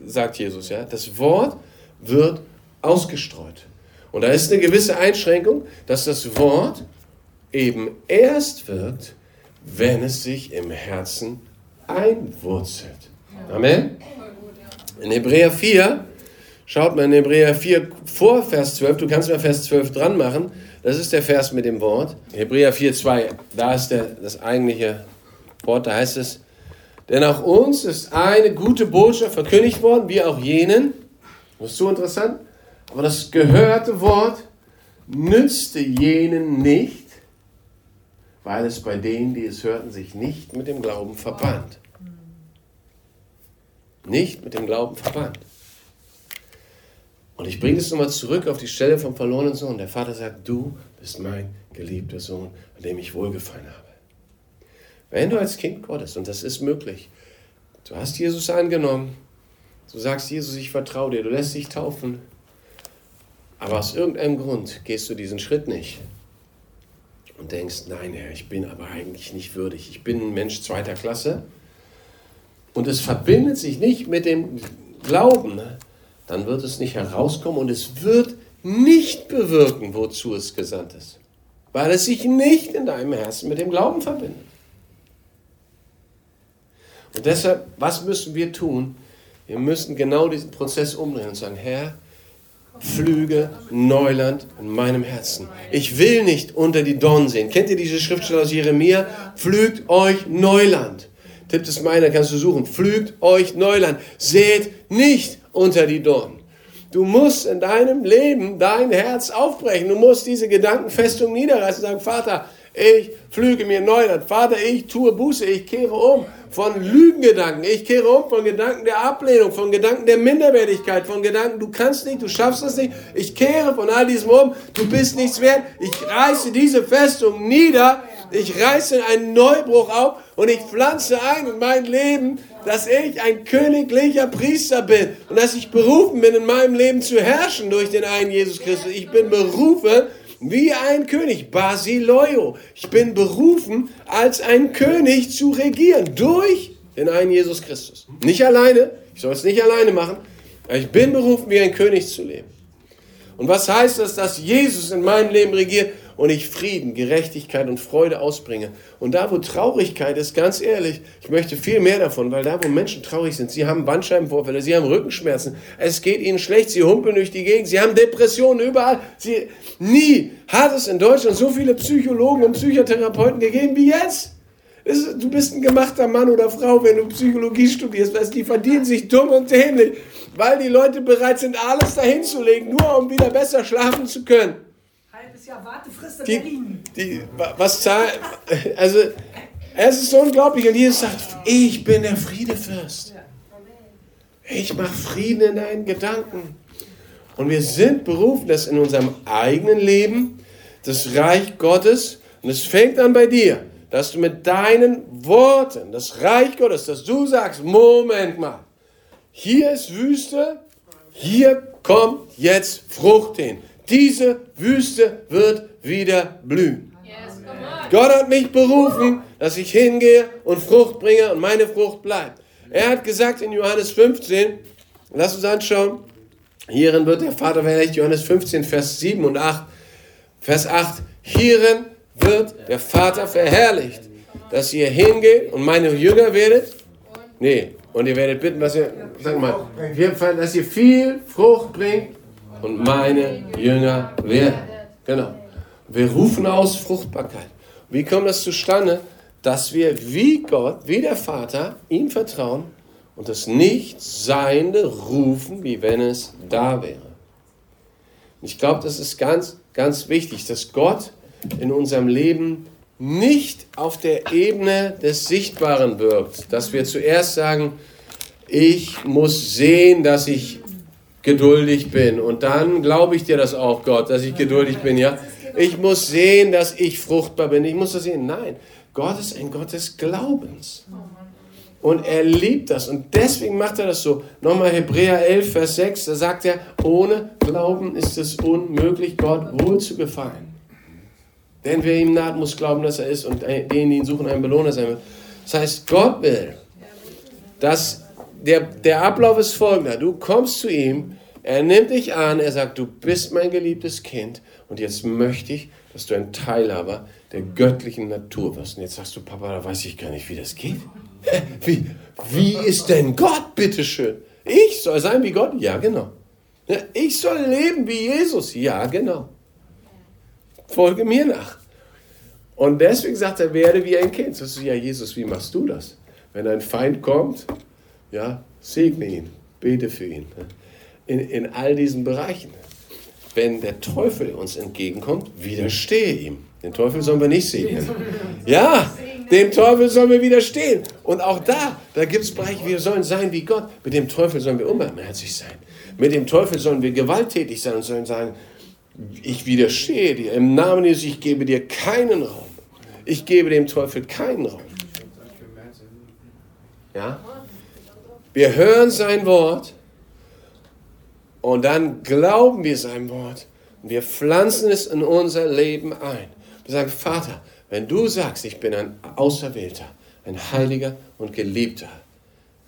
Speaker 1: sagt Jesus. Ja? Das Wort wird ausgestreut. Und da ist eine gewisse Einschränkung, dass das Wort eben erst wirkt, wenn es sich im Herzen einwurzelt. Amen. In Hebräer 4, schaut mal in Hebräer 4 vor Vers 12, du kannst mal Vers 12 dran machen, das ist der Vers mit dem Wort. Hebräer 4, 2, da ist der, das eigentliche Wort, da heißt es, denn auch uns ist eine gute Botschaft verkündigt worden, wie auch jenen. Das ist so interessant. Aber das gehörte Wort nützte jenen nicht, weil es bei denen, die es hörten, sich nicht mit dem Glauben verband. Nicht mit dem Glauben verband. Und ich bringe es nochmal zurück auf die Stelle vom verlorenen Sohn. Der Vater sagt, du bist mein geliebter Sohn, an dem ich wohlgefallen habe. Wenn du als Kind Gottes, und das ist möglich, du hast Jesus angenommen, du sagst, Jesus, ich vertraue dir, du lässt dich taufen, aber aus irgendeinem Grund gehst du diesen Schritt nicht und denkst, nein Herr, ich bin aber eigentlich nicht würdig, ich bin ein Mensch zweiter Klasse und es verbindet sich nicht mit dem Glauben, ne? dann wird es nicht herauskommen und es wird nicht bewirken, wozu es gesandt ist, weil es sich nicht in deinem Herzen mit dem Glauben verbindet. Und deshalb, was müssen wir tun? Wir müssen genau diesen Prozess umdrehen und sagen, Herr, Flüge Neuland in meinem Herzen. Ich will nicht unter die Dornen sehen. Kennt ihr diese Schriftstelle aus Jeremia? Pflügt euch Neuland. Tippt es meiner, kannst du suchen. Pflügt euch Neuland. Seht nicht unter die Dornen. Du musst in deinem Leben dein Herz aufbrechen. Du musst diese Gedankenfestung niederreißen und sagen, Vater, ich flüge mir Neuland. Vater, ich tue Buße, ich kehre um von Lügengedanken. Ich kehre um von Gedanken der Ablehnung, von Gedanken der Minderwertigkeit, von Gedanken, du kannst nicht, du schaffst es nicht. Ich kehre von all diesem um, du bist nichts wert. Ich reiße diese Festung nieder. Ich reiße einen Neubruch auf und ich pflanze ein in mein Leben, dass ich ein königlicher Priester bin und dass ich berufen bin, in meinem Leben zu herrschen durch den einen Jesus Christus. Ich bin berufen, wie ein König, Basileio. Ich bin berufen, als ein König zu regieren, durch den einen Jesus Christus. Nicht alleine, ich soll es nicht alleine machen, aber ich bin berufen, wie ein König zu leben. Und was heißt das, dass Jesus in meinem Leben regiert? Und ich Frieden, Gerechtigkeit und Freude ausbringe. Und da, wo Traurigkeit ist, ganz ehrlich, ich möchte viel mehr davon, weil da, wo Menschen traurig sind, sie haben Bandscheibenvorfälle, sie haben Rückenschmerzen, es geht ihnen schlecht, sie humpeln durch die Gegend, sie haben Depressionen überall. Sie, nie hat es in Deutschland so viele Psychologen und Psychotherapeuten gegeben wie jetzt. Du bist ein gemachter Mann oder Frau, wenn du Psychologie studierst, weißt, die verdienen sich dumm und dämlich, weil die Leute bereit sind, alles dahinzulegen, nur um wieder besser schlafen zu können in die, Berlin. Die, was zahlt, also es ist unglaublich und Jesus sagt, ich bin der Friedefürst. Ich mache Frieden in deinen Gedanken. Und wir sind berufen, dass in unserem eigenen Leben das Reich Gottes, und es fängt an bei dir, dass du mit deinen Worten, das Reich Gottes, dass du sagst, Moment mal, hier ist Wüste, hier kommt jetzt Frucht hin. Diese Wüste wird wieder blühen. Yes, Gott hat mich berufen, dass ich hingehe und Frucht bringe und meine Frucht bleibt. Er hat gesagt in Johannes 15, lass uns anschauen, hierin wird der Vater verherrlicht, Johannes 15, Vers 7 und 8, Vers 8, hierin wird der Vater verherrlicht, dass ihr hingeht und meine Jünger werdet. Nee, und ihr werdet bitten, dass ihr, sag mal, dass ihr viel Frucht bringt und meine Jünger werden. Genau. Wir rufen aus Fruchtbarkeit. Wie kommt das zustande? Dass wir wie Gott, wie der Vater, ihm vertrauen und das Nichtseiende rufen, wie wenn es da wäre. Ich glaube, das ist ganz, ganz wichtig, dass Gott in unserem Leben nicht auf der Ebene des Sichtbaren wirkt. Dass wir zuerst sagen, ich muss sehen, dass ich geduldig bin. Und dann glaube ich dir das auch, Gott, dass ich geduldig bin, ja. Ich muss sehen, dass ich fruchtbar bin. Ich muss das sehen. Nein, Gott ist ein Gott des Glaubens. Und er liebt das. Und deswegen macht er das so. Nochmal Hebräer 11, Vers 6, da sagt er, ohne Glauben ist es unmöglich, Gott wohl zu gefallen. Denn wer ihm naht, muss glauben, dass er ist und denen, die ihn suchen, ein Belohner sein wird. Das heißt, Gott will, dass der, der Ablauf ist folgender. Du kommst zu ihm, er nimmt dich an, er sagt, du bist mein geliebtes Kind und jetzt möchte ich, dass du ein Teilhaber der göttlichen Natur wirst. Und jetzt sagst du, Papa, da weiß ich gar nicht, wie das geht. *laughs* Wie, wie ist denn Gott, bitteschön? Ich soll sein wie Gott? Ja, genau. Ich soll leben wie Jesus? Ja, genau folge mir nach. Und deswegen sagt er, werde wie ein Kind. Das ist ja, Jesus, wie machst du das? Wenn ein Feind kommt, ja, segne ihn, bete für ihn. In, in all diesen Bereichen. Wenn der Teufel uns entgegenkommt, widerstehe ihm. Den Teufel sollen wir nicht segnen. Ja, dem Teufel sollen wir widerstehen. Und auch da, da gibt es Bereiche, wir sollen sein wie Gott. Mit dem Teufel sollen wir unbarmherzig sein. Mit dem Teufel sollen wir gewalttätig sein und sollen sagen, ich widerstehe dir. Im Namen Jesus, ich gebe dir keinen Raum. Ich gebe dem Teufel keinen Raum. Ja? Wir hören sein Wort und dann glauben wir sein Wort und wir pflanzen es in unser Leben ein. Wir sagen, Vater, wenn du sagst, ich bin ein Auserwählter, ein Heiliger und Geliebter,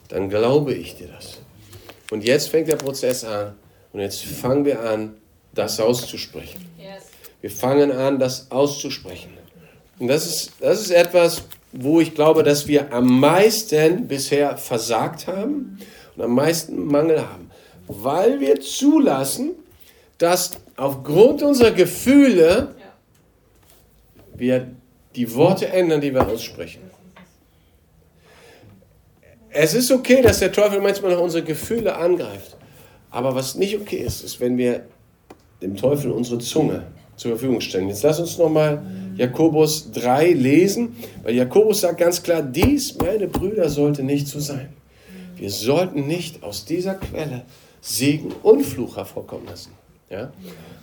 Speaker 1: dann glaube ich dir das. Und jetzt fängt der Prozess an und jetzt fangen wir an, das auszusprechen. Wir fangen an, das auszusprechen. Und das ist, das ist etwas, wo ich glaube, dass wir am meisten bisher versagt haben und am meisten Mangel haben, weil wir zulassen, dass aufgrund unserer Gefühle wir die Worte ändern, die wir aussprechen. Es ist okay, dass der Teufel manchmal noch unsere Gefühle angreift. Aber was nicht okay ist, ist, wenn wir dem Teufel unsere Zunge zur Verfügung stellen. Jetzt lass uns nochmal Jakobus 3 lesen, weil Jakobus sagt ganz klar, dies, meine Brüder, sollte nicht so sein. Wir sollten nicht aus dieser Quelle Segen und Fluch hervorkommen lassen. Ja?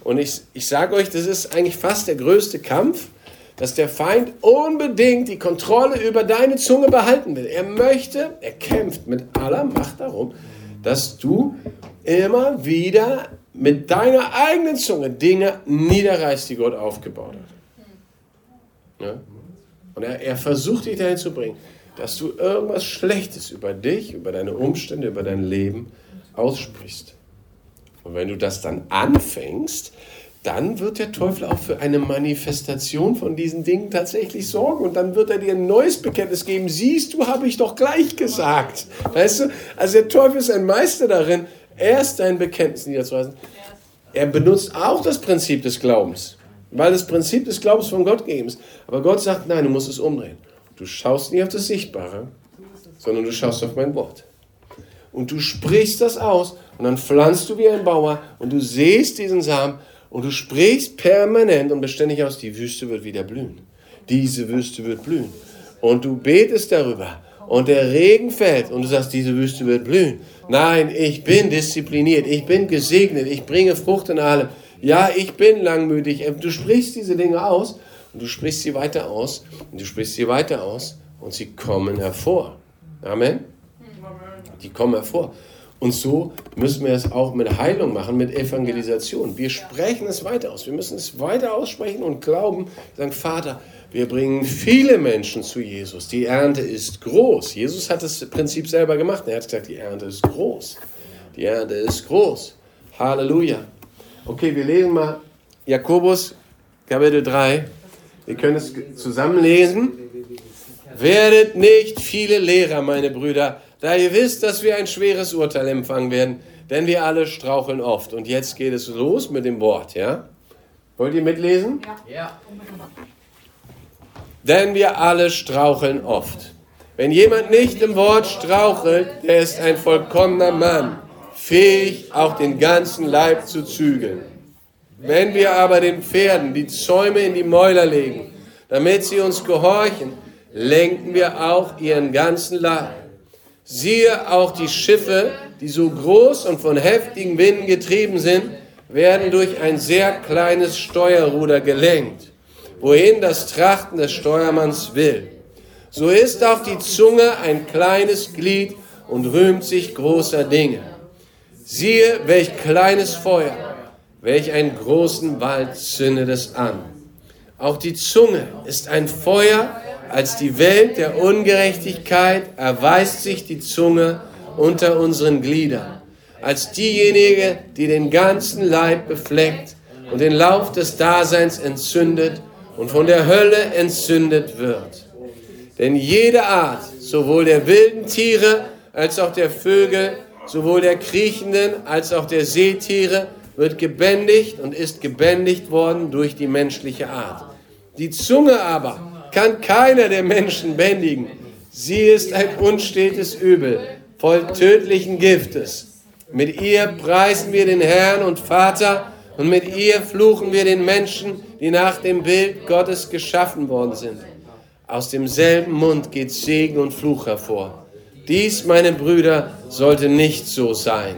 Speaker 1: Und ich, ich sage euch, das ist eigentlich fast der größte Kampf, dass der Feind unbedingt die Kontrolle über deine Zunge behalten will. Er möchte, er kämpft mit aller Macht darum, dass du immer wieder mit deiner eigenen Zunge Dinge niederreißt, die Gott aufgebaut hat. Ja? Und er, er versucht dich dahin zu bringen, dass du irgendwas Schlechtes über dich, über deine Umstände, über dein Leben aussprichst. Und wenn du das dann anfängst, dann wird der Teufel auch für eine Manifestation von diesen Dingen tatsächlich sorgen und dann wird er dir ein neues Bekenntnis geben. Siehst du, habe ich doch gleich gesagt. Weißt du? Also der Teufel ist ein Meister darin, erst dein Bekenntnis niederzuweisen. Er benutzt auch das Prinzip des Glaubens, weil das Prinzip des Glaubens von Gott gegeben ist. Aber Gott sagt, nein, du musst es umdrehen. Du schaust nicht auf das Sichtbare, sondern du schaust auf mein Wort. Und du sprichst das aus und dann pflanzt du wie ein Bauer und du siehst diesen Samen und du sprichst permanent und beständig aus, die Wüste wird wieder blühen. Diese Wüste wird blühen. Und du betest darüber und der Regen fällt und du sagst, diese Wüste wird blühen. Nein, ich bin diszipliniert, ich bin gesegnet, ich bringe Frucht in allem. Ja, ich bin langmütig. Du sprichst diese Dinge aus und du sprichst sie weiter aus und du sprichst sie weiter aus und sie kommen hervor. Amen. Die kommen hervor. Und so müssen wir es auch mit Heilung machen, mit Evangelisation. Wir sprechen es weiter aus. Wir müssen es weiter aussprechen und glauben, sagen, Vater, wir bringen viele Menschen zu Jesus. Die Ernte ist groß. Jesus hat das Prinzip selber gemacht. Er hat gesagt, die Ernte ist groß. Die Ernte ist groß. Halleluja. Okay, wir lesen mal Jakobus Kapitel 3. Wir können es zusammenlesen. Werdet nicht viele Lehrer, meine Brüder, da ihr wisst, dass wir ein schweres Urteil empfangen werden, denn wir alle straucheln oft. Und jetzt geht es los mit dem Wort, ja? Wollt ihr mitlesen? Ja. ja. Denn wir alle straucheln oft. Wenn jemand nicht im Wort strauchelt, der ist ein vollkommener Mann, fähig, auch den ganzen Leib zu zügeln. Wenn wir aber den Pferden die Zäume in die Mäuler legen, damit sie uns gehorchen, lenken wir auch ihren ganzen Leib. Siehe auch die Schiffe, die so groß und von heftigen Winden getrieben sind, werden durch ein sehr kleines Steuerruder gelenkt, wohin das Trachten des Steuermanns will. So ist auch die Zunge ein kleines Glied und rühmt sich großer Dinge. Siehe, welch kleines Feuer, welch einen großen Wald zündet es an. Auch die Zunge ist ein Feuer, als die Welt der Ungerechtigkeit erweist sich die Zunge unter unseren Gliedern, als diejenige, die den ganzen Leib befleckt und den Lauf des Daseins entzündet und von der Hölle entzündet wird. Denn jede Art, sowohl der wilden Tiere als auch der Vögel, sowohl der kriechenden als auch der Seetiere, wird gebändigt und ist gebändigt worden durch die menschliche Art. Die Zunge aber kann keiner der Menschen bändigen. Sie ist ein unstetes Übel, voll tödlichen Giftes. Mit ihr preisen wir den Herrn und Vater und mit ihr fluchen wir den Menschen, die nach dem Bild Gottes geschaffen worden sind. Aus demselben Mund geht Segen und Fluch hervor. Dies, meine Brüder, sollte nicht so sein.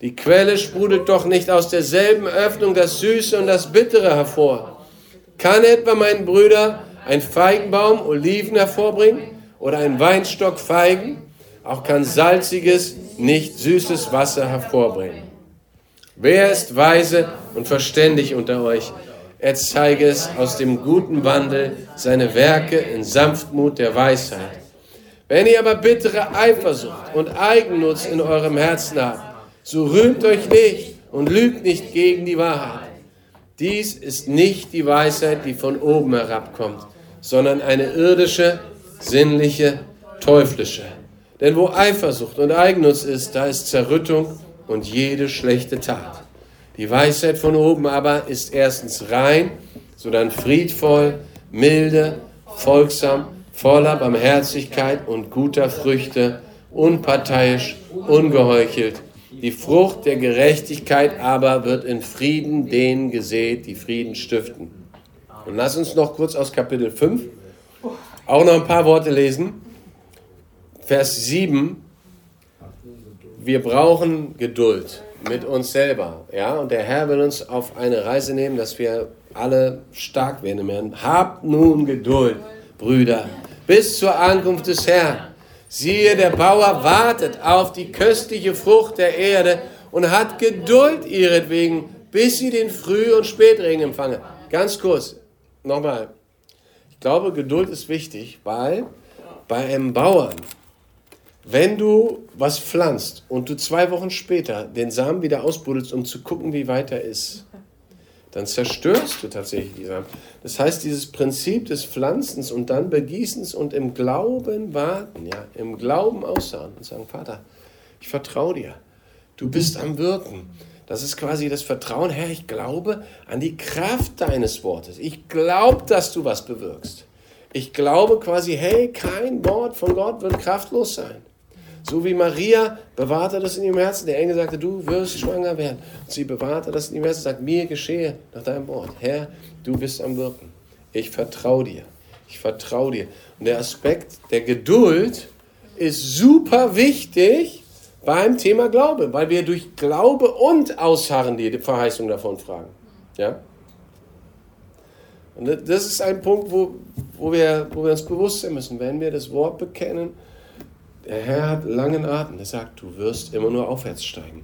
Speaker 1: Die Quelle sprudelt doch nicht aus derselben Öffnung das Süße und das Bittere hervor. Kann etwa, mein Brüder, ein Feigenbaum Oliven hervorbringen oder ein Weinstock Feigen? Auch kann salziges, nicht süßes Wasser hervorbringen. Wer ist weise und verständig unter euch? Er zeige es aus dem guten Wandel, seine Werke in Sanftmut der Weisheit. Wenn ihr aber bittere Eifersucht und Eigennutz in eurem Herzen habt, so rühmt euch nicht und lügt nicht gegen die Wahrheit. Dies ist nicht die Weisheit, die von oben herabkommt, sondern eine irdische, sinnliche, teuflische. Denn wo Eifersucht und Eigennutz ist, da ist Zerrüttung und jede schlechte Tat. Die Weisheit von oben aber ist erstens rein, sodann friedvoll, milde, folgsam, voller Barmherzigkeit und guter Früchte, unparteiisch, ungeheuchelt. Die Frucht der Gerechtigkeit aber wird in Frieden denen gesät, die Frieden stiften. Und lass uns noch kurz aus Kapitel 5 auch noch ein paar Worte lesen. Vers 7. Wir brauchen Geduld mit uns selber. Ja? Und der Herr will uns auf eine Reise nehmen, dass wir alle stark werden werden. Habt nun Geduld, Brüder, bis zur Ankunft des Herrn. Siehe, der Bauer wartet auf die köstliche Frucht der Erde und hat Geduld ihretwegen, bis sie den Früh- und Spätregen empfange. Ganz kurz, nochmal. Ich glaube, Geduld ist wichtig, weil bei einem Bauern, wenn du was pflanzt und du zwei Wochen später den Samen wieder ausbuddelst, um zu gucken, wie weit er ist, dann zerstörst du tatsächlich die Samen. Das heißt, dieses Prinzip des Pflanzens und dann Begießens und im Glauben warten, ja, im Glauben aussahen und sagen, Vater, ich vertraue dir, du bist am Wirken. Das ist quasi das Vertrauen, Herr, ich glaube an die Kraft deines Wortes. Ich glaube, dass du was bewirkst. Ich glaube quasi, hey, kein Wort von Gott wird kraftlos sein. So wie Maria bewahrte das in ihrem Herzen. Der Engel sagte, du wirst schwanger werden. Und sie bewahrte das in ihrem Herzen, sagt, mir geschehe nach deinem Wort. Herr, du bist am Wirken. Ich vertraue dir. Ich vertraue dir. Und der Aspekt der Geduld ist super wichtig beim Thema Glaube, weil wir durch Glaube und Ausharren die Verheißung davon fragen. Ja? Und das ist ein Punkt, wo, wo, wir, wo wir uns bewusst sein müssen, wenn wir das Wort bekennen, der Herr hat langen Atem. Er sagt, du wirst immer nur aufwärts steigen.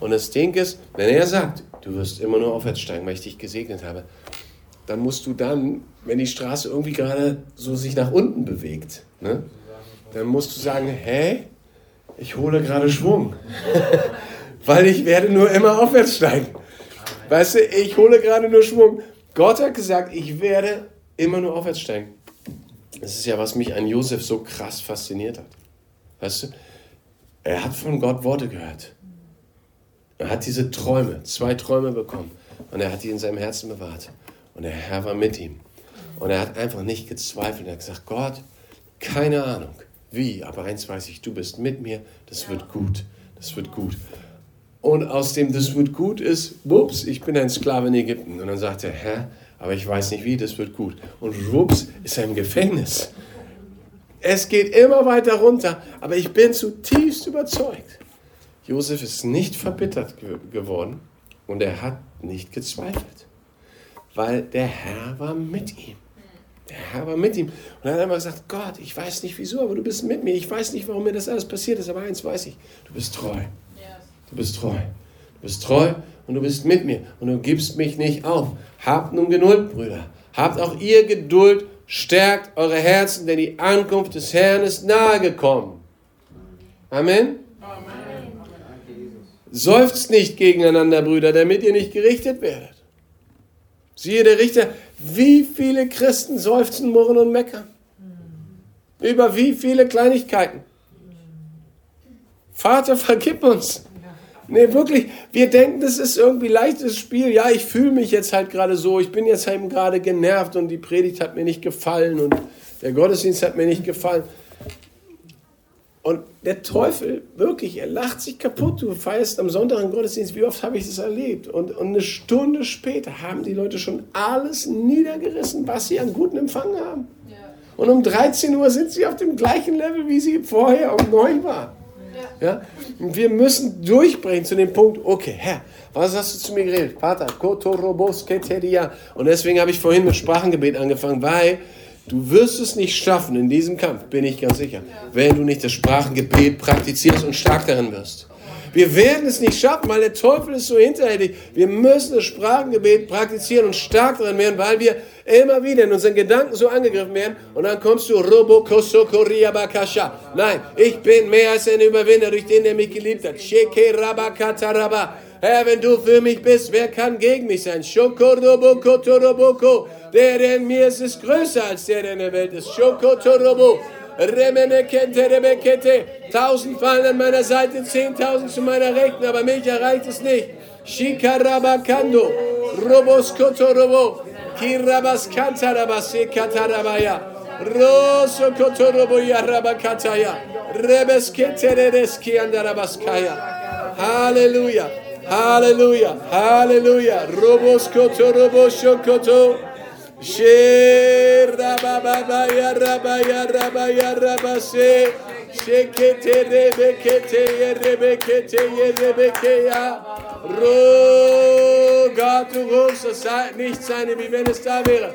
Speaker 1: Und das Ding ist, wenn er sagt, du wirst immer nur aufwärts steigen, weil ich dich gesegnet habe, dann musst du dann, wenn die Straße irgendwie gerade so sich nach unten bewegt, ne, dann musst du sagen, hä, ich hole gerade Schwung, *laughs* weil ich werde nur immer aufwärts steigen. Weißt du, ich hole gerade nur Schwung. Gott hat gesagt, ich werde immer nur aufwärts steigen. Das ist ja, was mich an Josef so krass fasziniert hat. Weißt du, er hat von Gott Worte gehört. Er hat diese Träume, zwei Träume bekommen. Und er hat die in seinem Herzen bewahrt. Und der Herr war mit ihm. Und er hat einfach nicht gezweifelt. Er hat gesagt, Gott, keine Ahnung, wie, aber eins weiß ich, du bist mit mir, das wird gut, das wird gut. Und aus dem, das wird gut, ist, wups, ich bin ein Sklave in Ägypten. Und dann sagt er, Herr, aber ich weiß nicht wie, das wird gut. Und wups, ist er im Gefängnis. Es geht immer weiter runter, aber ich bin zutiefst überzeugt. Josef ist nicht verbittert ge geworden und er hat nicht gezweifelt, weil der Herr war mit ihm. Der Herr war mit ihm. Und er hat einfach gesagt, Gott, ich weiß nicht wieso, aber du bist mit mir. Ich weiß nicht, warum mir das alles passiert ist, aber eins weiß ich, du bist treu. Du bist treu. Du bist treu und du bist mit mir und du gibst mich nicht auf. Habt nun Geduld, Brüder. Habt auch ihr Geduld, stärkt eure Herzen, denn die Ankunft des Herrn ist nahe gekommen. Amen. Amen. Seufzt nicht gegeneinander, Brüder, damit ihr nicht gerichtet werdet. Siehe der Richter, wie viele Christen seufzen, murren und meckern. Über wie viele Kleinigkeiten. Vater, vergib uns. Nee, wirklich, wir denken, das ist irgendwie leichtes Spiel. Ja, ich fühle mich jetzt halt gerade so, ich bin jetzt halt gerade genervt und die Predigt hat mir nicht gefallen und der Gottesdienst hat mir nicht gefallen. Und der Teufel, wirklich, er lacht sich kaputt. Du feierst am Sonntag einen Gottesdienst, wie oft habe ich das erlebt? Und, und eine Stunde später haben die Leute schon alles niedergerissen, was sie an guten Empfang haben. Ja. Und um 13 Uhr sind sie auf dem gleichen Level, wie sie vorher um 9 waren. Ja. ja? Und wir müssen durchbrechen zu dem Punkt, okay, Herr, was hast du zu mir geredet? Vater, Kotorobos Keteria. Und deswegen habe ich vorhin mit Sprachengebet angefangen, weil Du wirst es nicht schaffen. In diesem Kampf, bin ich ganz sicher, wenn du nicht das Sprachengebet praktizierst und stark darin wirst. Wir werden es nicht schaffen, weil der Teufel ist so hinterhältig. Wir müssen das Sprachengebet praktizieren und stark darin werden, weil wir immer wieder in unseren Gedanken so angegriffen werden. Und dann kommst du, Robo Bakasha. Nein, ich bin mehr als ein Überwinder durch den, der mich geliebt hat. Sheke Rabakataraba. Herr, wenn du für mich bist, wer kann gegen mich sein? Shokoroboko Toroboko. Der, der in mir ist, ist größer als der, der in der Welt ist. Shokotorobo. Remene kente rebekete. Tausend fallen an meiner Seite, zehntausend zu meiner Rechten, aber mich erreicht es nicht. Shikarabakando. Robos kotorobo. Kirabas kantarabase katarabaya. Roso kotorobo yarabakataya. Rebes keterereski andarabaskaya. Halleluja. Halleluja. Halleluja. Robos kotorobo shokoto. Gott, du rufst es nicht seine, wie wenn es da wäre.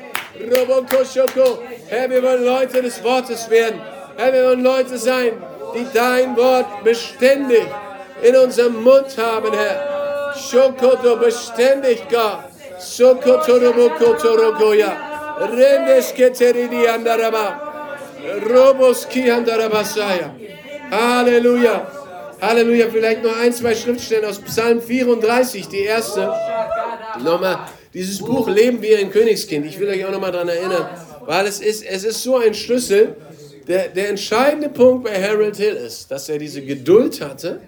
Speaker 1: Robokoshoko. Herr, wir wollen Leute des Wortes werden. Herr, wir wollen Leute sein, die dein Wort beständig in unserem Mund haben, Herr. Shokoto, beständig, Gott. Halleluja. Halleluja. Vielleicht noch ein, zwei Schriftstellen aus Psalm 34, die erste. Nochmal, dieses Buch Leben wie ein Königskind. Ich will euch auch nochmal daran erinnern, weil es ist, es ist so ein Schlüssel. Der, der entscheidende Punkt bei Harold Hill ist, dass er diese Geduld hatte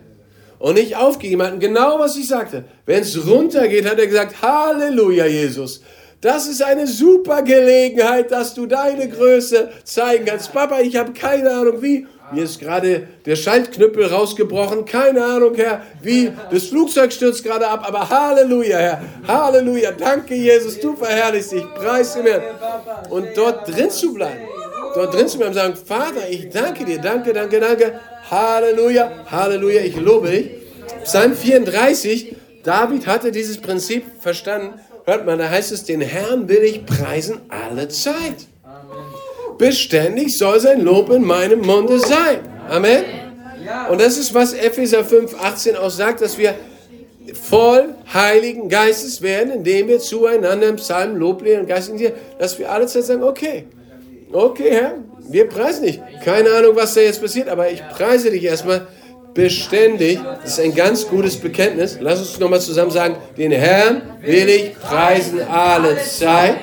Speaker 1: und nicht aufgegeben hat. Und genau was ich sagte. Wenn es runtergeht, hat er gesagt, Halleluja, Jesus. Das ist eine super Gelegenheit, dass du deine Größe zeigen kannst. Papa, ich habe keine Ahnung wie. Mir ist gerade der Schaltknüppel rausgebrochen. Keine Ahnung, Herr, wie. Das Flugzeug stürzt gerade ab. Aber Halleluja, Herr. Halleluja. Danke, Jesus. Du verherrlichst dich. Preis mir. Und dort drin zu bleiben. Dort drin zu bleiben sagen, Vater, ich danke dir. Danke, danke, danke. Halleluja, Halleluja, ich lobe dich. Psalm 34, David hatte dieses Prinzip verstanden. Hört mal, da heißt es, den Herrn will ich preisen alle Zeit. Beständig soll sein Lob in meinem Munde sein. Amen. Und das ist, was Epheser 5, 18 auch sagt, dass wir voll Heiligen Geistes werden, indem wir zueinander im Psalm Lob lehren und Geist dass wir alle Zeit sagen, okay, okay, Herr, wir preisen dich. Keine Ahnung, was da jetzt passiert, aber ich preise dich erstmal beständig. Das ist ein ganz gutes Bekenntnis. Lass uns nochmal zusammen sagen, den Herrn will ich preisen alle Zeit.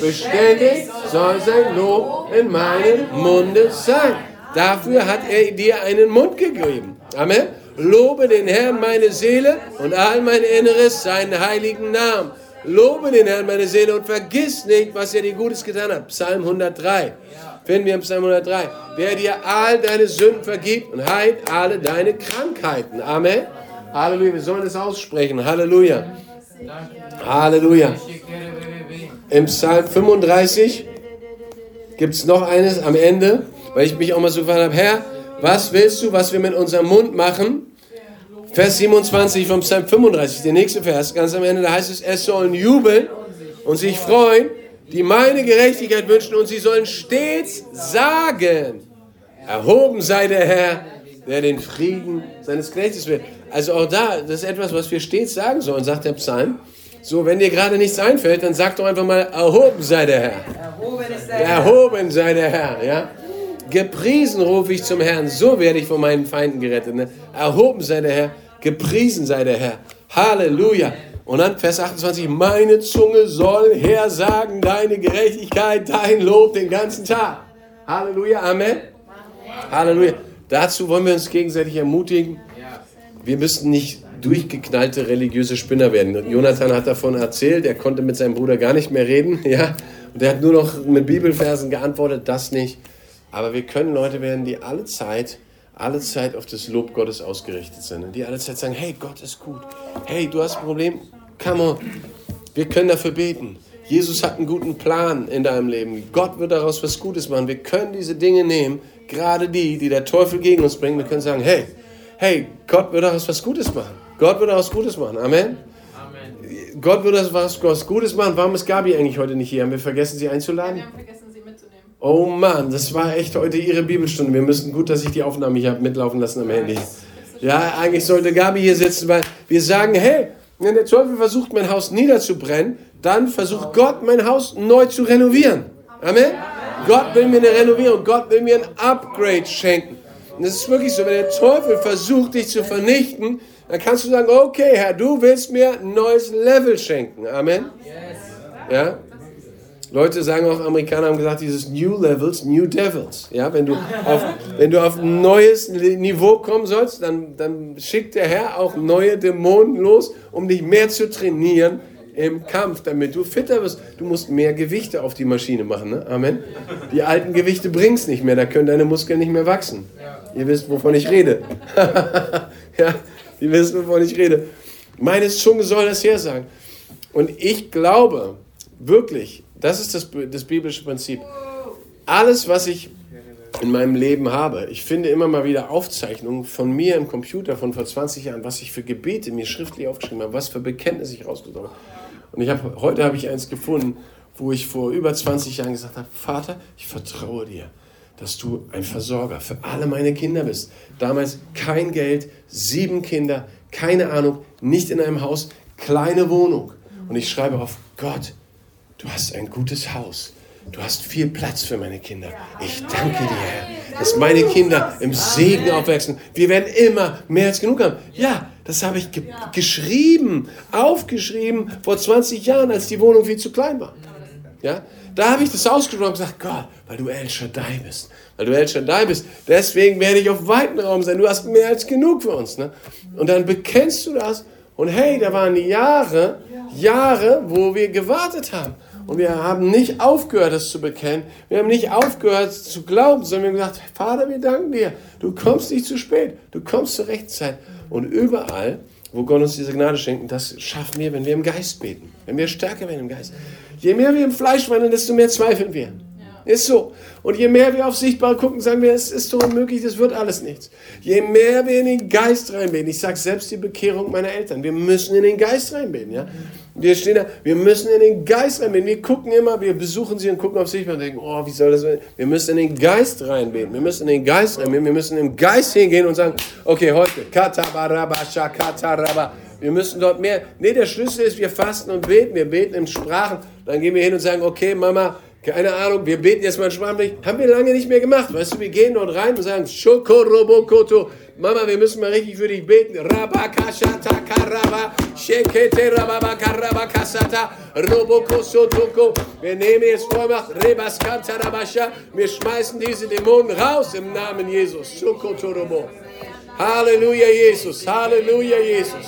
Speaker 1: Beständig soll sein Lob in meinem Munde sein. Dafür hat er dir einen Mund gegeben. Amen. Lobe den Herrn meine Seele und all mein Inneres seinen heiligen Namen. Lobe den Herrn meine Seele und vergiss nicht, was er dir Gutes getan hat. Psalm 103 finden wir im Psalm 103, der dir all deine Sünden vergibt und heilt alle deine Krankheiten. Amen. Halleluja. Wir sollen es aussprechen. Halleluja. Halleluja. Im Psalm 35 gibt es noch eines am Ende, weil ich mich auch mal so gefragt habe, Herr, was willst du, was wir mit unserem Mund machen? Vers 27 vom Psalm 35, der nächste Vers, ganz am Ende, da heißt es, es sollen jubeln und sich freuen, die meine Gerechtigkeit wünschen und sie sollen stets sagen, erhoben sei der Herr, der den Frieden seines Knechtes will. Also auch da, das ist etwas, was wir stets sagen sollen, sagt der Psalm. So, wenn dir gerade nichts einfällt, dann sag doch einfach mal, erhoben sei der Herr. Erhoben sei der Herr, ja. Gepriesen rufe ich zum Herrn, so werde ich von meinen Feinden gerettet. Ne? Erhoben sei der Herr, gepriesen sei der Herr. Halleluja. Und dann Vers 28, meine Zunge soll hersagen deine Gerechtigkeit, dein Lob den ganzen Tag. Halleluja, Amen. Halleluja. Dazu wollen wir uns gegenseitig ermutigen. Wir müssen nicht durchgeknallte religiöse Spinner werden. Jonathan hat davon erzählt, er konnte mit seinem Bruder gar nicht mehr reden, *laughs* ja, und er hat nur noch mit Bibelversen geantwortet, das nicht. Aber wir können Leute werden, die alle Zeit, alle Zeit auf das Lob Gottes ausgerichtet sind, die alle Zeit sagen, hey, Gott ist gut, hey, du hast ein Problem, come on, wir können dafür beten. Jesus hat einen guten Plan in deinem Leben. Gott wird daraus was Gutes machen. Wir können diese Dinge nehmen, gerade die, die der Teufel gegen uns bringt. Wir können sagen, hey, hey, Gott wird daraus was Gutes machen. Gott wird daraus Gutes machen. Amen. Amen. Gott wird daraus was, Gutes machen. Warum ist Gabi eigentlich heute nicht hier? Haben wir vergessen, sie einzuladen? Wir haben vergessen. Oh Mann, das war echt heute ihre Bibelstunde. Wir müssen gut, dass ich die Aufnahme hier habe mitlaufen lassen am Handy. Ja, eigentlich sollte Gabi hier sitzen, weil wir sagen, hey, wenn der Teufel versucht, mein Haus niederzubrennen, dann versucht Gott, mein Haus neu zu renovieren. Amen. Gott will mir eine Renovierung, Gott will mir ein Upgrade schenken. Und es ist wirklich so, wenn der Teufel versucht, dich zu vernichten, dann kannst du sagen, okay, Herr, du willst mir ein neues Level schenken. Amen. Ja? Leute sagen auch, Amerikaner haben gesagt, dieses New Levels, New Devils. Ja, wenn du auf, wenn du auf ein neues Niveau kommen sollst, dann, dann schickt der Herr auch neue Dämonen los, um dich mehr zu trainieren im Kampf, damit du fitter wirst. Du musst mehr Gewichte auf die Maschine machen. Ne? Amen. Die alten Gewichte bringst nicht mehr, da können deine Muskeln nicht mehr wachsen. Ihr wisst, wovon ich rede. *laughs* ja, ihr wisst, wovon ich rede. Meine Zunge soll das her sagen. Und ich glaube wirklich, das ist das, das biblische Prinzip. Alles, was ich in meinem Leben habe. Ich finde immer mal wieder Aufzeichnungen von mir im Computer von vor 20 Jahren, was ich für Gebete mir schriftlich aufgeschrieben habe, was für Bekenntnisse ich rausgesucht habe. Und ich habe, heute habe ich eins gefunden, wo ich vor über 20 Jahren gesagt habe, Vater, ich vertraue dir, dass du ein Versorger für alle meine Kinder bist. Damals kein Geld, sieben Kinder, keine Ahnung, nicht in einem Haus, kleine Wohnung. Und ich schreibe auf, Gott, du hast ein gutes Haus. Du hast viel Platz für meine Kinder. Ich danke dir, Herr, dass meine Kinder im Segen aufwachsen. Wir werden immer mehr als genug haben. Ja, das habe ich ge geschrieben, aufgeschrieben vor 20 Jahren, als die Wohnung viel zu klein war. Ja, da habe ich das ausgesprochen und gesagt, Gott, weil du El Shaddai bist, weil du El Shaddai bist, deswegen werde ich auf weiten Raum sein. Du hast mehr als genug für uns. Ne? Und dann bekennst du das und hey, da waren Jahre, Jahre, wo wir gewartet haben. Und wir haben nicht aufgehört, das zu bekennen. Wir haben nicht aufgehört zu glauben, sondern wir haben gesagt, Vater, wir danken dir. Du kommst nicht zu spät. Du kommst zur rechten Zeit. Und überall, wo Gott uns diese Gnade schenkt, das schaffen wir, wenn wir im Geist beten. Wenn wir stärker werden im Geist. Je mehr wir im Fleisch wandeln, desto mehr zweifeln wir. Ist so. Und je mehr wir auf sichtbar gucken, sagen wir, es ist so unmöglich, das wird alles nichts. Je mehr wir in den Geist reinbeten, ich sage selbst die Bekehrung meiner Eltern, wir müssen in den Geist reinbeten. Ja? Wir stehen da, wir müssen in den Geist reinbeten. Wir gucken immer, wir besuchen sie und gucken auf sichtbar und denken, oh, wie soll das sein? Wir müssen in den Geist reinbeten. Wir müssen in den Geist reinbeten. Wir müssen im Geist hingehen und sagen, okay, heute, katabaraba, shakataraba. Wir müssen dort mehr. Nee, der Schlüssel ist, wir fasten und beten. Wir beten in Sprachen. Dann gehen wir hin und sagen, okay, Mama, keine Ahnung, wir beten jetzt mal in Sprachen. Haben wir lange nicht mehr gemacht. Weißt du, wir gehen dort rein und sagen, Shokorobokoto. Mama, wir müssen mal richtig für dich beten. Rabakashata karaba, shekete rababa kasata, robokosotoko. Wir nehmen jetzt Vollmacht, rebaskanta rabasha. Wir schmeißen diese Dämonen raus im Namen Jesus. Shokotorobo. Halleluja, Jesus. Halleluja, Jesus.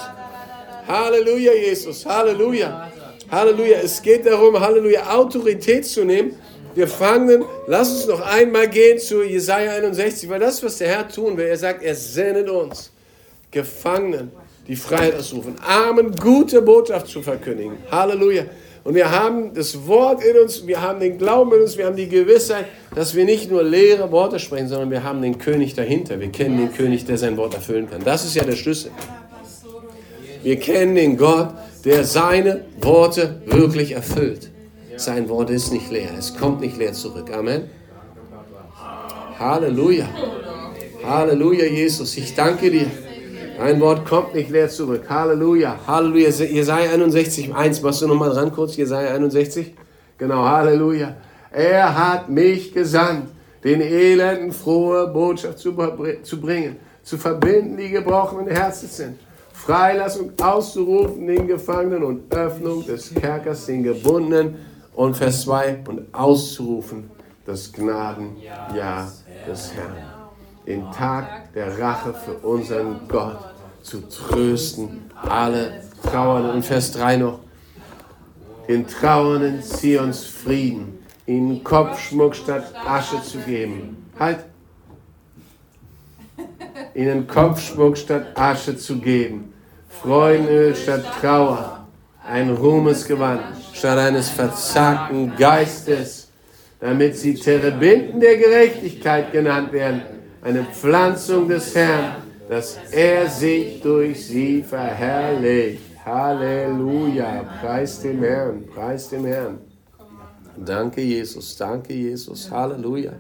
Speaker 1: Halleluja, Jesus. Halleluja. Halleluja. Es geht darum, Halleluja, Autorität zu nehmen. Wir fangen, lass uns noch einmal gehen zu Jesaja 61, weil das, was der Herr tun will, er sagt, er sendet uns Gefangenen die Freiheit ausrufen, Armen gute Botschaft zu verkündigen. Halleluja. Und wir haben das Wort in uns, wir haben den Glauben in uns, wir haben die Gewissheit, dass wir nicht nur leere Worte sprechen, sondern wir haben den König dahinter. Wir kennen den König, der sein Wort erfüllen kann. Das ist ja der Schlüssel. Wir kennen den Gott, der seine Worte wirklich erfüllt. Sein Wort ist nicht leer, es kommt nicht leer zurück. Amen. Halleluja. Halleluja, Jesus. Ich danke dir. Dein Wort kommt nicht leer zurück. Halleluja. Halleluja. Jesaja 61, 1. Machst du nochmal dran kurz? Jesaja 61. Genau. Halleluja. Er hat mich gesandt, den Elenden frohe Botschaft zu, zu bringen, zu verbinden, die gebrochenen Herzen sind. Freilassung auszurufen den Gefangenen und Öffnung des Kerkers den Gebundenen. Und Vers 2. Und auszurufen das Gnadenjahr des Herrn den Tag der Rache für unseren Gott zu trösten, alle Trauernden. Und Vers 3 noch, den Trauernden Zions Frieden, ihnen Kopfschmuck statt Asche zu geben. Halt! Ihnen Kopfschmuck statt Asche zu geben, Freudenöl statt Trauer, ein Ruhmesgewand statt eines verzagten Geistes, damit sie Terebinden der Gerechtigkeit genannt werden eine Pflanzung des Herrn, dass er sich durch sie verherrlicht. Halleluja, preis dem Herrn, preis dem Herrn. Danke, Jesus, danke, Jesus, Halleluja.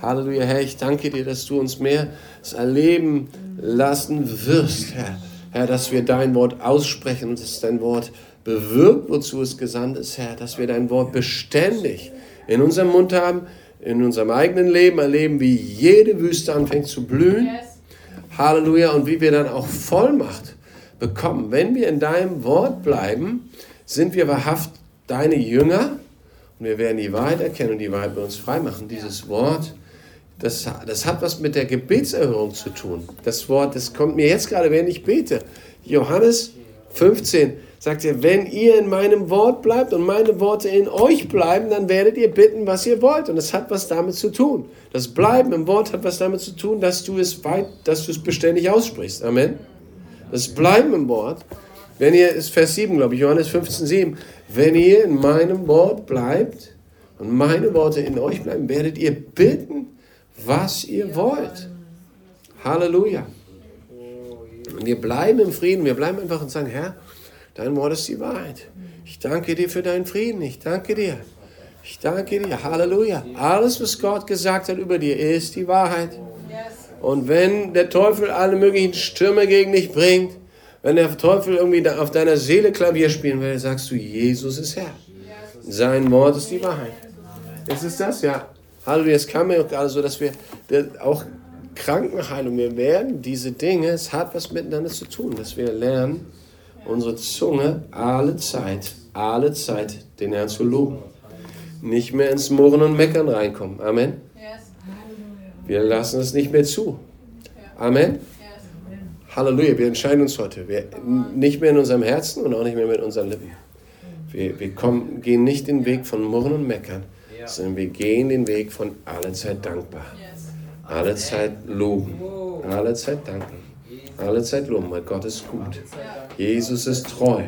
Speaker 1: Halleluja, Herr, ich danke dir, dass du uns mehr erleben lassen wirst, Herr. Herr, dass wir dein Wort aussprechen und dass dein Wort bewirkt, wozu es gesandt ist, Herr, dass wir dein Wort beständig in unserem Mund haben, in unserem eigenen Leben erleben, wie jede Wüste anfängt zu blühen. Halleluja. Und wie wir dann auch Vollmacht bekommen. Wenn wir in deinem Wort bleiben, sind wir wahrhaft deine Jünger und wir werden die Wahrheit erkennen und die Wahrheit bei uns freimachen. Dieses Wort, das, das hat was mit der Gebetserhörung zu tun. Das Wort, das kommt mir jetzt gerade, wenn ich bete. Johannes 15, sagt er, wenn ihr in meinem Wort bleibt und meine Worte in euch bleiben, dann werdet ihr bitten, was ihr wollt. Und das hat was damit zu tun. Das Bleiben im Wort hat was damit zu tun, dass du es weit, dass du es beständig aussprichst. Amen. Das Bleiben im Wort, wenn ihr, ist Vers 7, glaube ich, Johannes 15, 7, wenn ihr in meinem Wort bleibt und meine Worte in euch bleiben, werdet ihr bitten, was ihr wollt. Halleluja. Und wir bleiben im Frieden, wir bleiben einfach und sagen, Herr, Dein Wort ist die Wahrheit. Ich danke dir für deinen Frieden. Ich danke dir. Ich danke dir. Halleluja. Alles, was Gott gesagt hat über dir, ist die Wahrheit. Und wenn der Teufel alle möglichen Stürme gegen dich bringt, wenn der Teufel irgendwie auf deiner Seele Klavier spielen will, sagst du, Jesus ist Herr. Sein Wort ist die Wahrheit. Ist es das? Ja. Halleluja. Es kam mir auch gerade so, dass wir auch Krankenheilung, wir werden diese Dinge, es hat was miteinander zu tun, dass wir lernen, unsere Zunge alle Zeit, alle Zeit den Herrn zu loben. Nicht mehr ins Murren und Meckern reinkommen. Amen. Wir lassen es nicht mehr zu. Amen. Halleluja, wir entscheiden uns heute. Wir, nicht mehr in unserem Herzen und auch nicht mehr mit unseren Lippen. Wir, wir kommen, gehen nicht den Weg von Murren und Meckern, sondern wir gehen den Weg von alle Zeit dankbar. Alle Zeit loben. Alle Zeit danken. Alle Zeit loben, weil Gott ist gut. Jesus ist treu.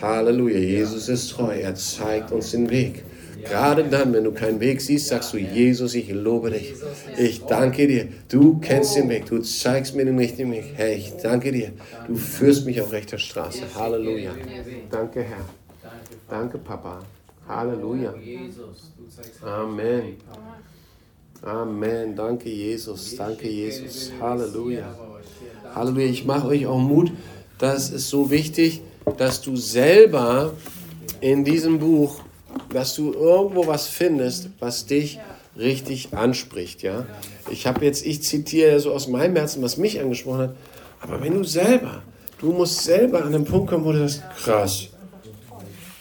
Speaker 1: Halleluja, Jesus ist treu. Er zeigt uns den Weg. Gerade dann, wenn du keinen Weg siehst, sagst du, Jesus, ich lobe dich. Ich danke dir. Du kennst den Weg. Du zeigst mir den richtigen Weg. Herr, ich danke dir. Du führst mich auf rechter Straße. Halleluja. Danke, Herr. Danke, Papa. Halleluja. Amen. Amen. Danke, Jesus. Danke, Jesus. Halleluja. Halleluja. Ich mache euch auch Mut das ist so wichtig, dass du selber in diesem Buch, dass du irgendwo was findest, was dich richtig anspricht. Ja? Ich habe jetzt, ich zitiere so aus meinem Herzen, was mich angesprochen hat, aber wenn du selber, du musst selber an den Punkt kommen, wo du sagst, krass,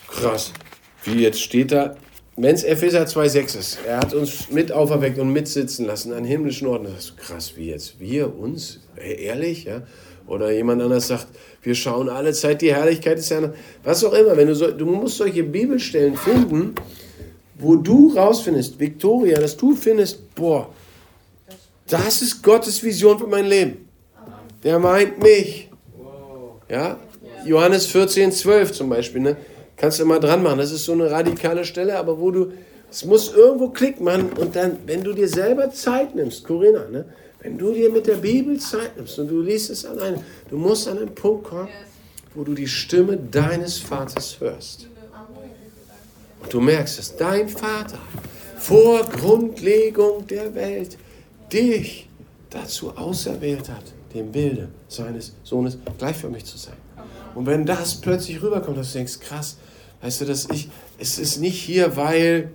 Speaker 1: krass, wie jetzt steht da, wenn es Epheser 2,6 ist, er hat uns mit auferweckt und mitsitzen lassen an himmlischen Orten, das ist krass, wie jetzt, wir uns, ehrlich, ja, oder jemand anders sagt, wir schauen alle Zeit die Herrlichkeit des Herrn. Was auch immer. Wenn du, so, du musst solche Bibelstellen finden, wo du rausfindest, Victoria, dass du findest, boah, das ist Gottes Vision für mein Leben. Der meint mich. Ja? Johannes 14, 12 zum Beispiel. Ne? Kannst du mal dran machen. Das ist so eine radikale Stelle, aber wo du, es muss irgendwo Klick machen und dann, wenn du dir selber Zeit nimmst, Corinna, ne? wenn du dir mit der Bibel Zeit nimmst und du liest es alleine, du musst an einen Punkt kommen, wo du die Stimme deines Vaters hörst. Und du merkst, dass dein Vater vor Grundlegung der Welt dich dazu auserwählt hat, dem Bilde seines Sohnes gleich für mich zu sein. Und wenn das plötzlich rüberkommt, dass du denkst, krass, weißt du, dass ich, es ist nicht hier, weil,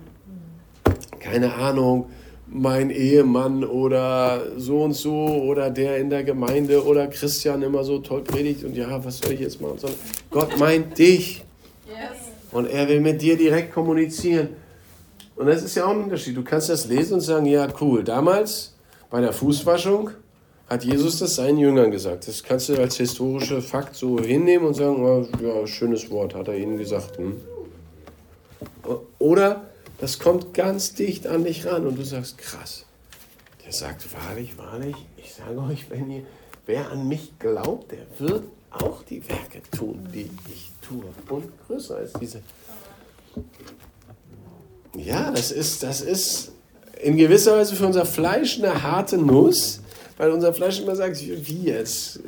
Speaker 1: keine Ahnung, mein Ehemann oder so und so oder der in der Gemeinde oder Christian immer so toll predigt und ja, was soll ich jetzt machen? Sondern Gott meint dich. Und er will mit dir direkt kommunizieren. Und das ist ja auch ein Unterschied. Du kannst das lesen und sagen, ja, cool. Damals bei der Fußwaschung hat Jesus das seinen Jüngern gesagt. Das kannst du als historische Fakt so hinnehmen und sagen, oh, ja, schönes Wort, hat er ihnen gesagt. Hm? Oder das kommt ganz dicht an dich ran und du sagst, krass. Der sagt, wahrlich, wahrlich, ich sage euch, wenn ihr, wer an mich glaubt, der wird auch die Werke tun, die ich tue. Und größer als diese. Ja, das ist, das ist in gewisser Weise für unser Fleisch eine harte Nuss, weil unser Fleisch immer sagt, wie jetzt?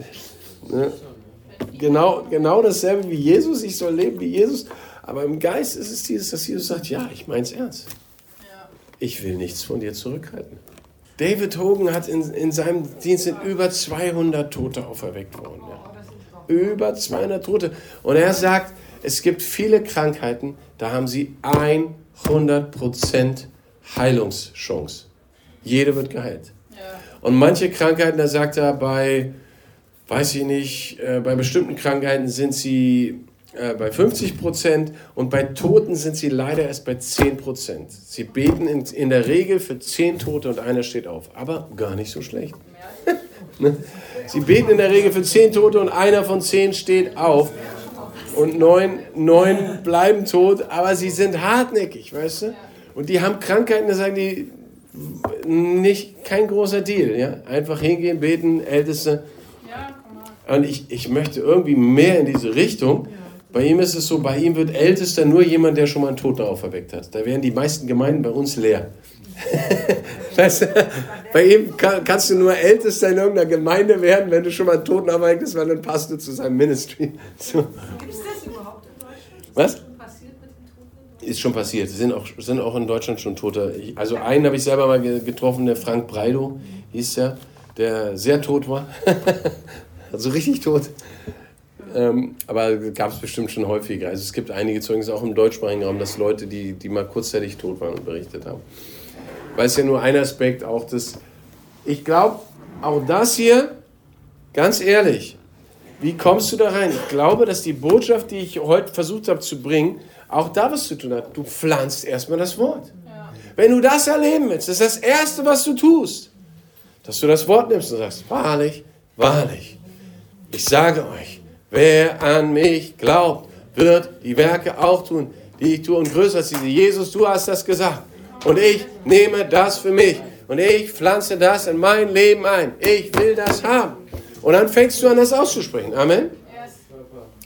Speaker 1: Ne? Genau, genau dasselbe wie Jesus, ich soll leben wie Jesus. Aber im Geist ist es dieses, dass Jesus sagt, ja, ich meine es ernst. Ich will nichts von dir zurückhalten. David Hogan hat in, in seinem Dienst sind über 200 Tote auferweckt worden. Ja. Über 200 Tote. Und er sagt, es gibt viele Krankheiten, da haben sie 100% Heilungschance. Jede wird geheilt. Und manche Krankheiten, da sagt er, bei, weiß ich nicht, äh, bei bestimmten Krankheiten sind sie äh, bei 50 Prozent und bei Toten sind sie leider erst bei 10 Prozent. Sie beten in, in der Regel für 10 Tote und einer steht auf. Aber gar nicht so schlecht. *laughs* Ne? sie beten in der Regel für 10 Tote und einer von 10 steht auf. Und neun, neun bleiben tot, aber sie sind hartnäckig, weißt du? Und die haben Krankheiten, da sagen die, nicht, kein großer Deal. Ja? Einfach hingehen, beten, Älteste. Und ich, ich möchte irgendwie mehr in diese Richtung. Bei ihm ist es so, bei ihm wird Ältester nur jemand, der schon mal einen Toten auferweckt hat. Da wären die meisten Gemeinden bei uns leer. *laughs* weißt du, bei ihm kann, kannst du nur Ältester in irgendeiner Gemeinde werden, wenn du schon mal einen Toten auferweckt hast, weil dann passt du zu seinem Ministry. So. Gibt es das überhaupt in Deutschland? Was? Ist schon passiert. Sind auch, sind auch in Deutschland schon Tote. Also einen habe ich selber mal getroffen, der Frank Breido hieß der, der sehr tot war. *laughs* also richtig tot. Ähm, aber gab es bestimmt schon häufiger. Also es gibt einige Zeugnisse auch im deutschsprachigen Raum, dass Leute, die, die mal kurzzeitig tot waren berichtet haben. Weil es ja nur ein Aspekt auch des. Ich glaube, auch das hier, ganz ehrlich, wie kommst du da rein? Ich glaube, dass die Botschaft, die ich heute versucht habe zu bringen, auch da was zu tun hat. Du pflanzt erstmal das Wort. Ja. Wenn du das erleben willst, das ist das Erste, was du tust, dass du das Wort nimmst und sagst, wahrlich, wahrlich, ich sage euch, Wer an mich glaubt, wird die Werke auch tun, die ich tue und größer als diese. Jesus, du hast das gesagt. Und ich nehme das für mich. Und ich pflanze das in mein Leben ein. Ich will das haben. Und dann fängst du an, das auszusprechen. Amen.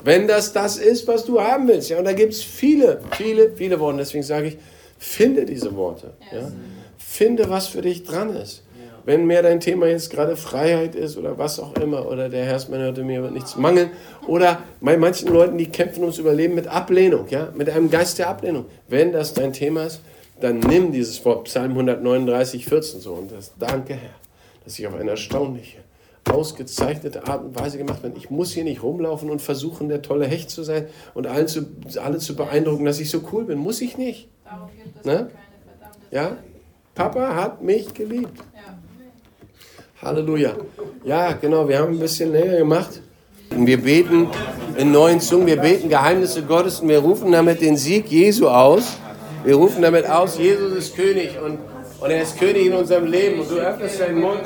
Speaker 1: Wenn das das ist, was du haben willst. Ja, und da gibt es viele, viele, viele Worte. Deswegen sage ich, finde diese Worte. Ja? Finde, was für dich dran ist wenn mehr dein Thema jetzt gerade Freiheit ist oder was auch immer, oder der Herrsmann hörte mir wird nichts mangeln, oder bei manchen Leuten, die kämpfen ums Überleben mit Ablehnung, ja, mit einem Geist der Ablehnung. Wenn das dein Thema ist, dann nimm dieses Wort, Psalm 139, 14 so, und das Danke, Herr, dass ich auf eine erstaunliche, ausgezeichnete Art und Weise gemacht bin. Ich muss hier nicht rumlaufen und versuchen, der tolle Hecht zu sein und allen zu, alle zu beeindrucken, dass ich so cool bin. Muss ich nicht. Ne? Ja? Papa hat mich geliebt. Ja. Halleluja. Ja, genau, wir haben ein bisschen länger gemacht. Wir beten in neuen Zungen, wir beten Geheimnisse Gottes und wir rufen damit den Sieg Jesu aus. Wir rufen damit aus, Jesus ist König und, und er ist König in unserem Leben. Und du öffnest deinen Mund.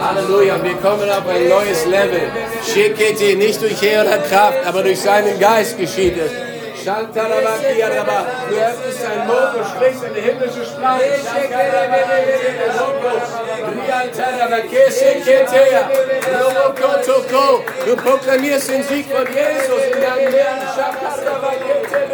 Speaker 1: Halleluja, wir kommen auf ein neues Level. Shekete, nicht durch Heer oder Kraft, aber durch seinen Geist geschieht es. Du öffnest deinen Mund und sprichst eine himmlische Sprache. Du proklamierst den Sieg von Jesus in deinem Leben. Shakarabakete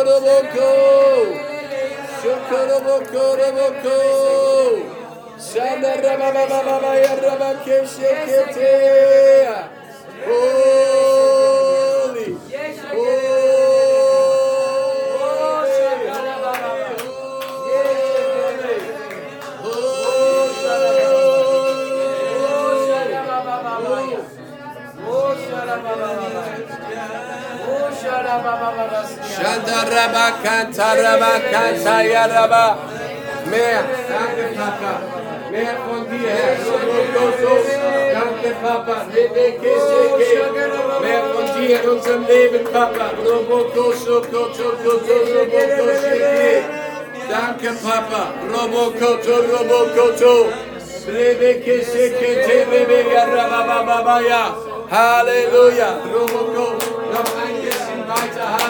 Speaker 1: Şokoroboko. Şokoroboko roboko. Şanda rababababaya rabakevşekete. Oh. Mehr, danke Papa. Mehr von dir, Herr. Danke Papa. Mehr von dir in unserem Leben, Papa. Danke Papa. Robokoto, Robokoto. Rebeke sekete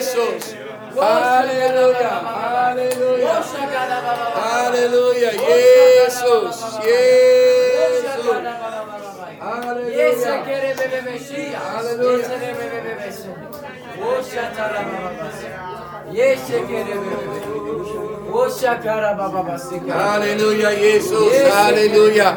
Speaker 1: Jesus. Halleluja. Halleluja. Halleluja. Jesus. Jesus. Halleluja. Halleluja, Jesus. Halleluja.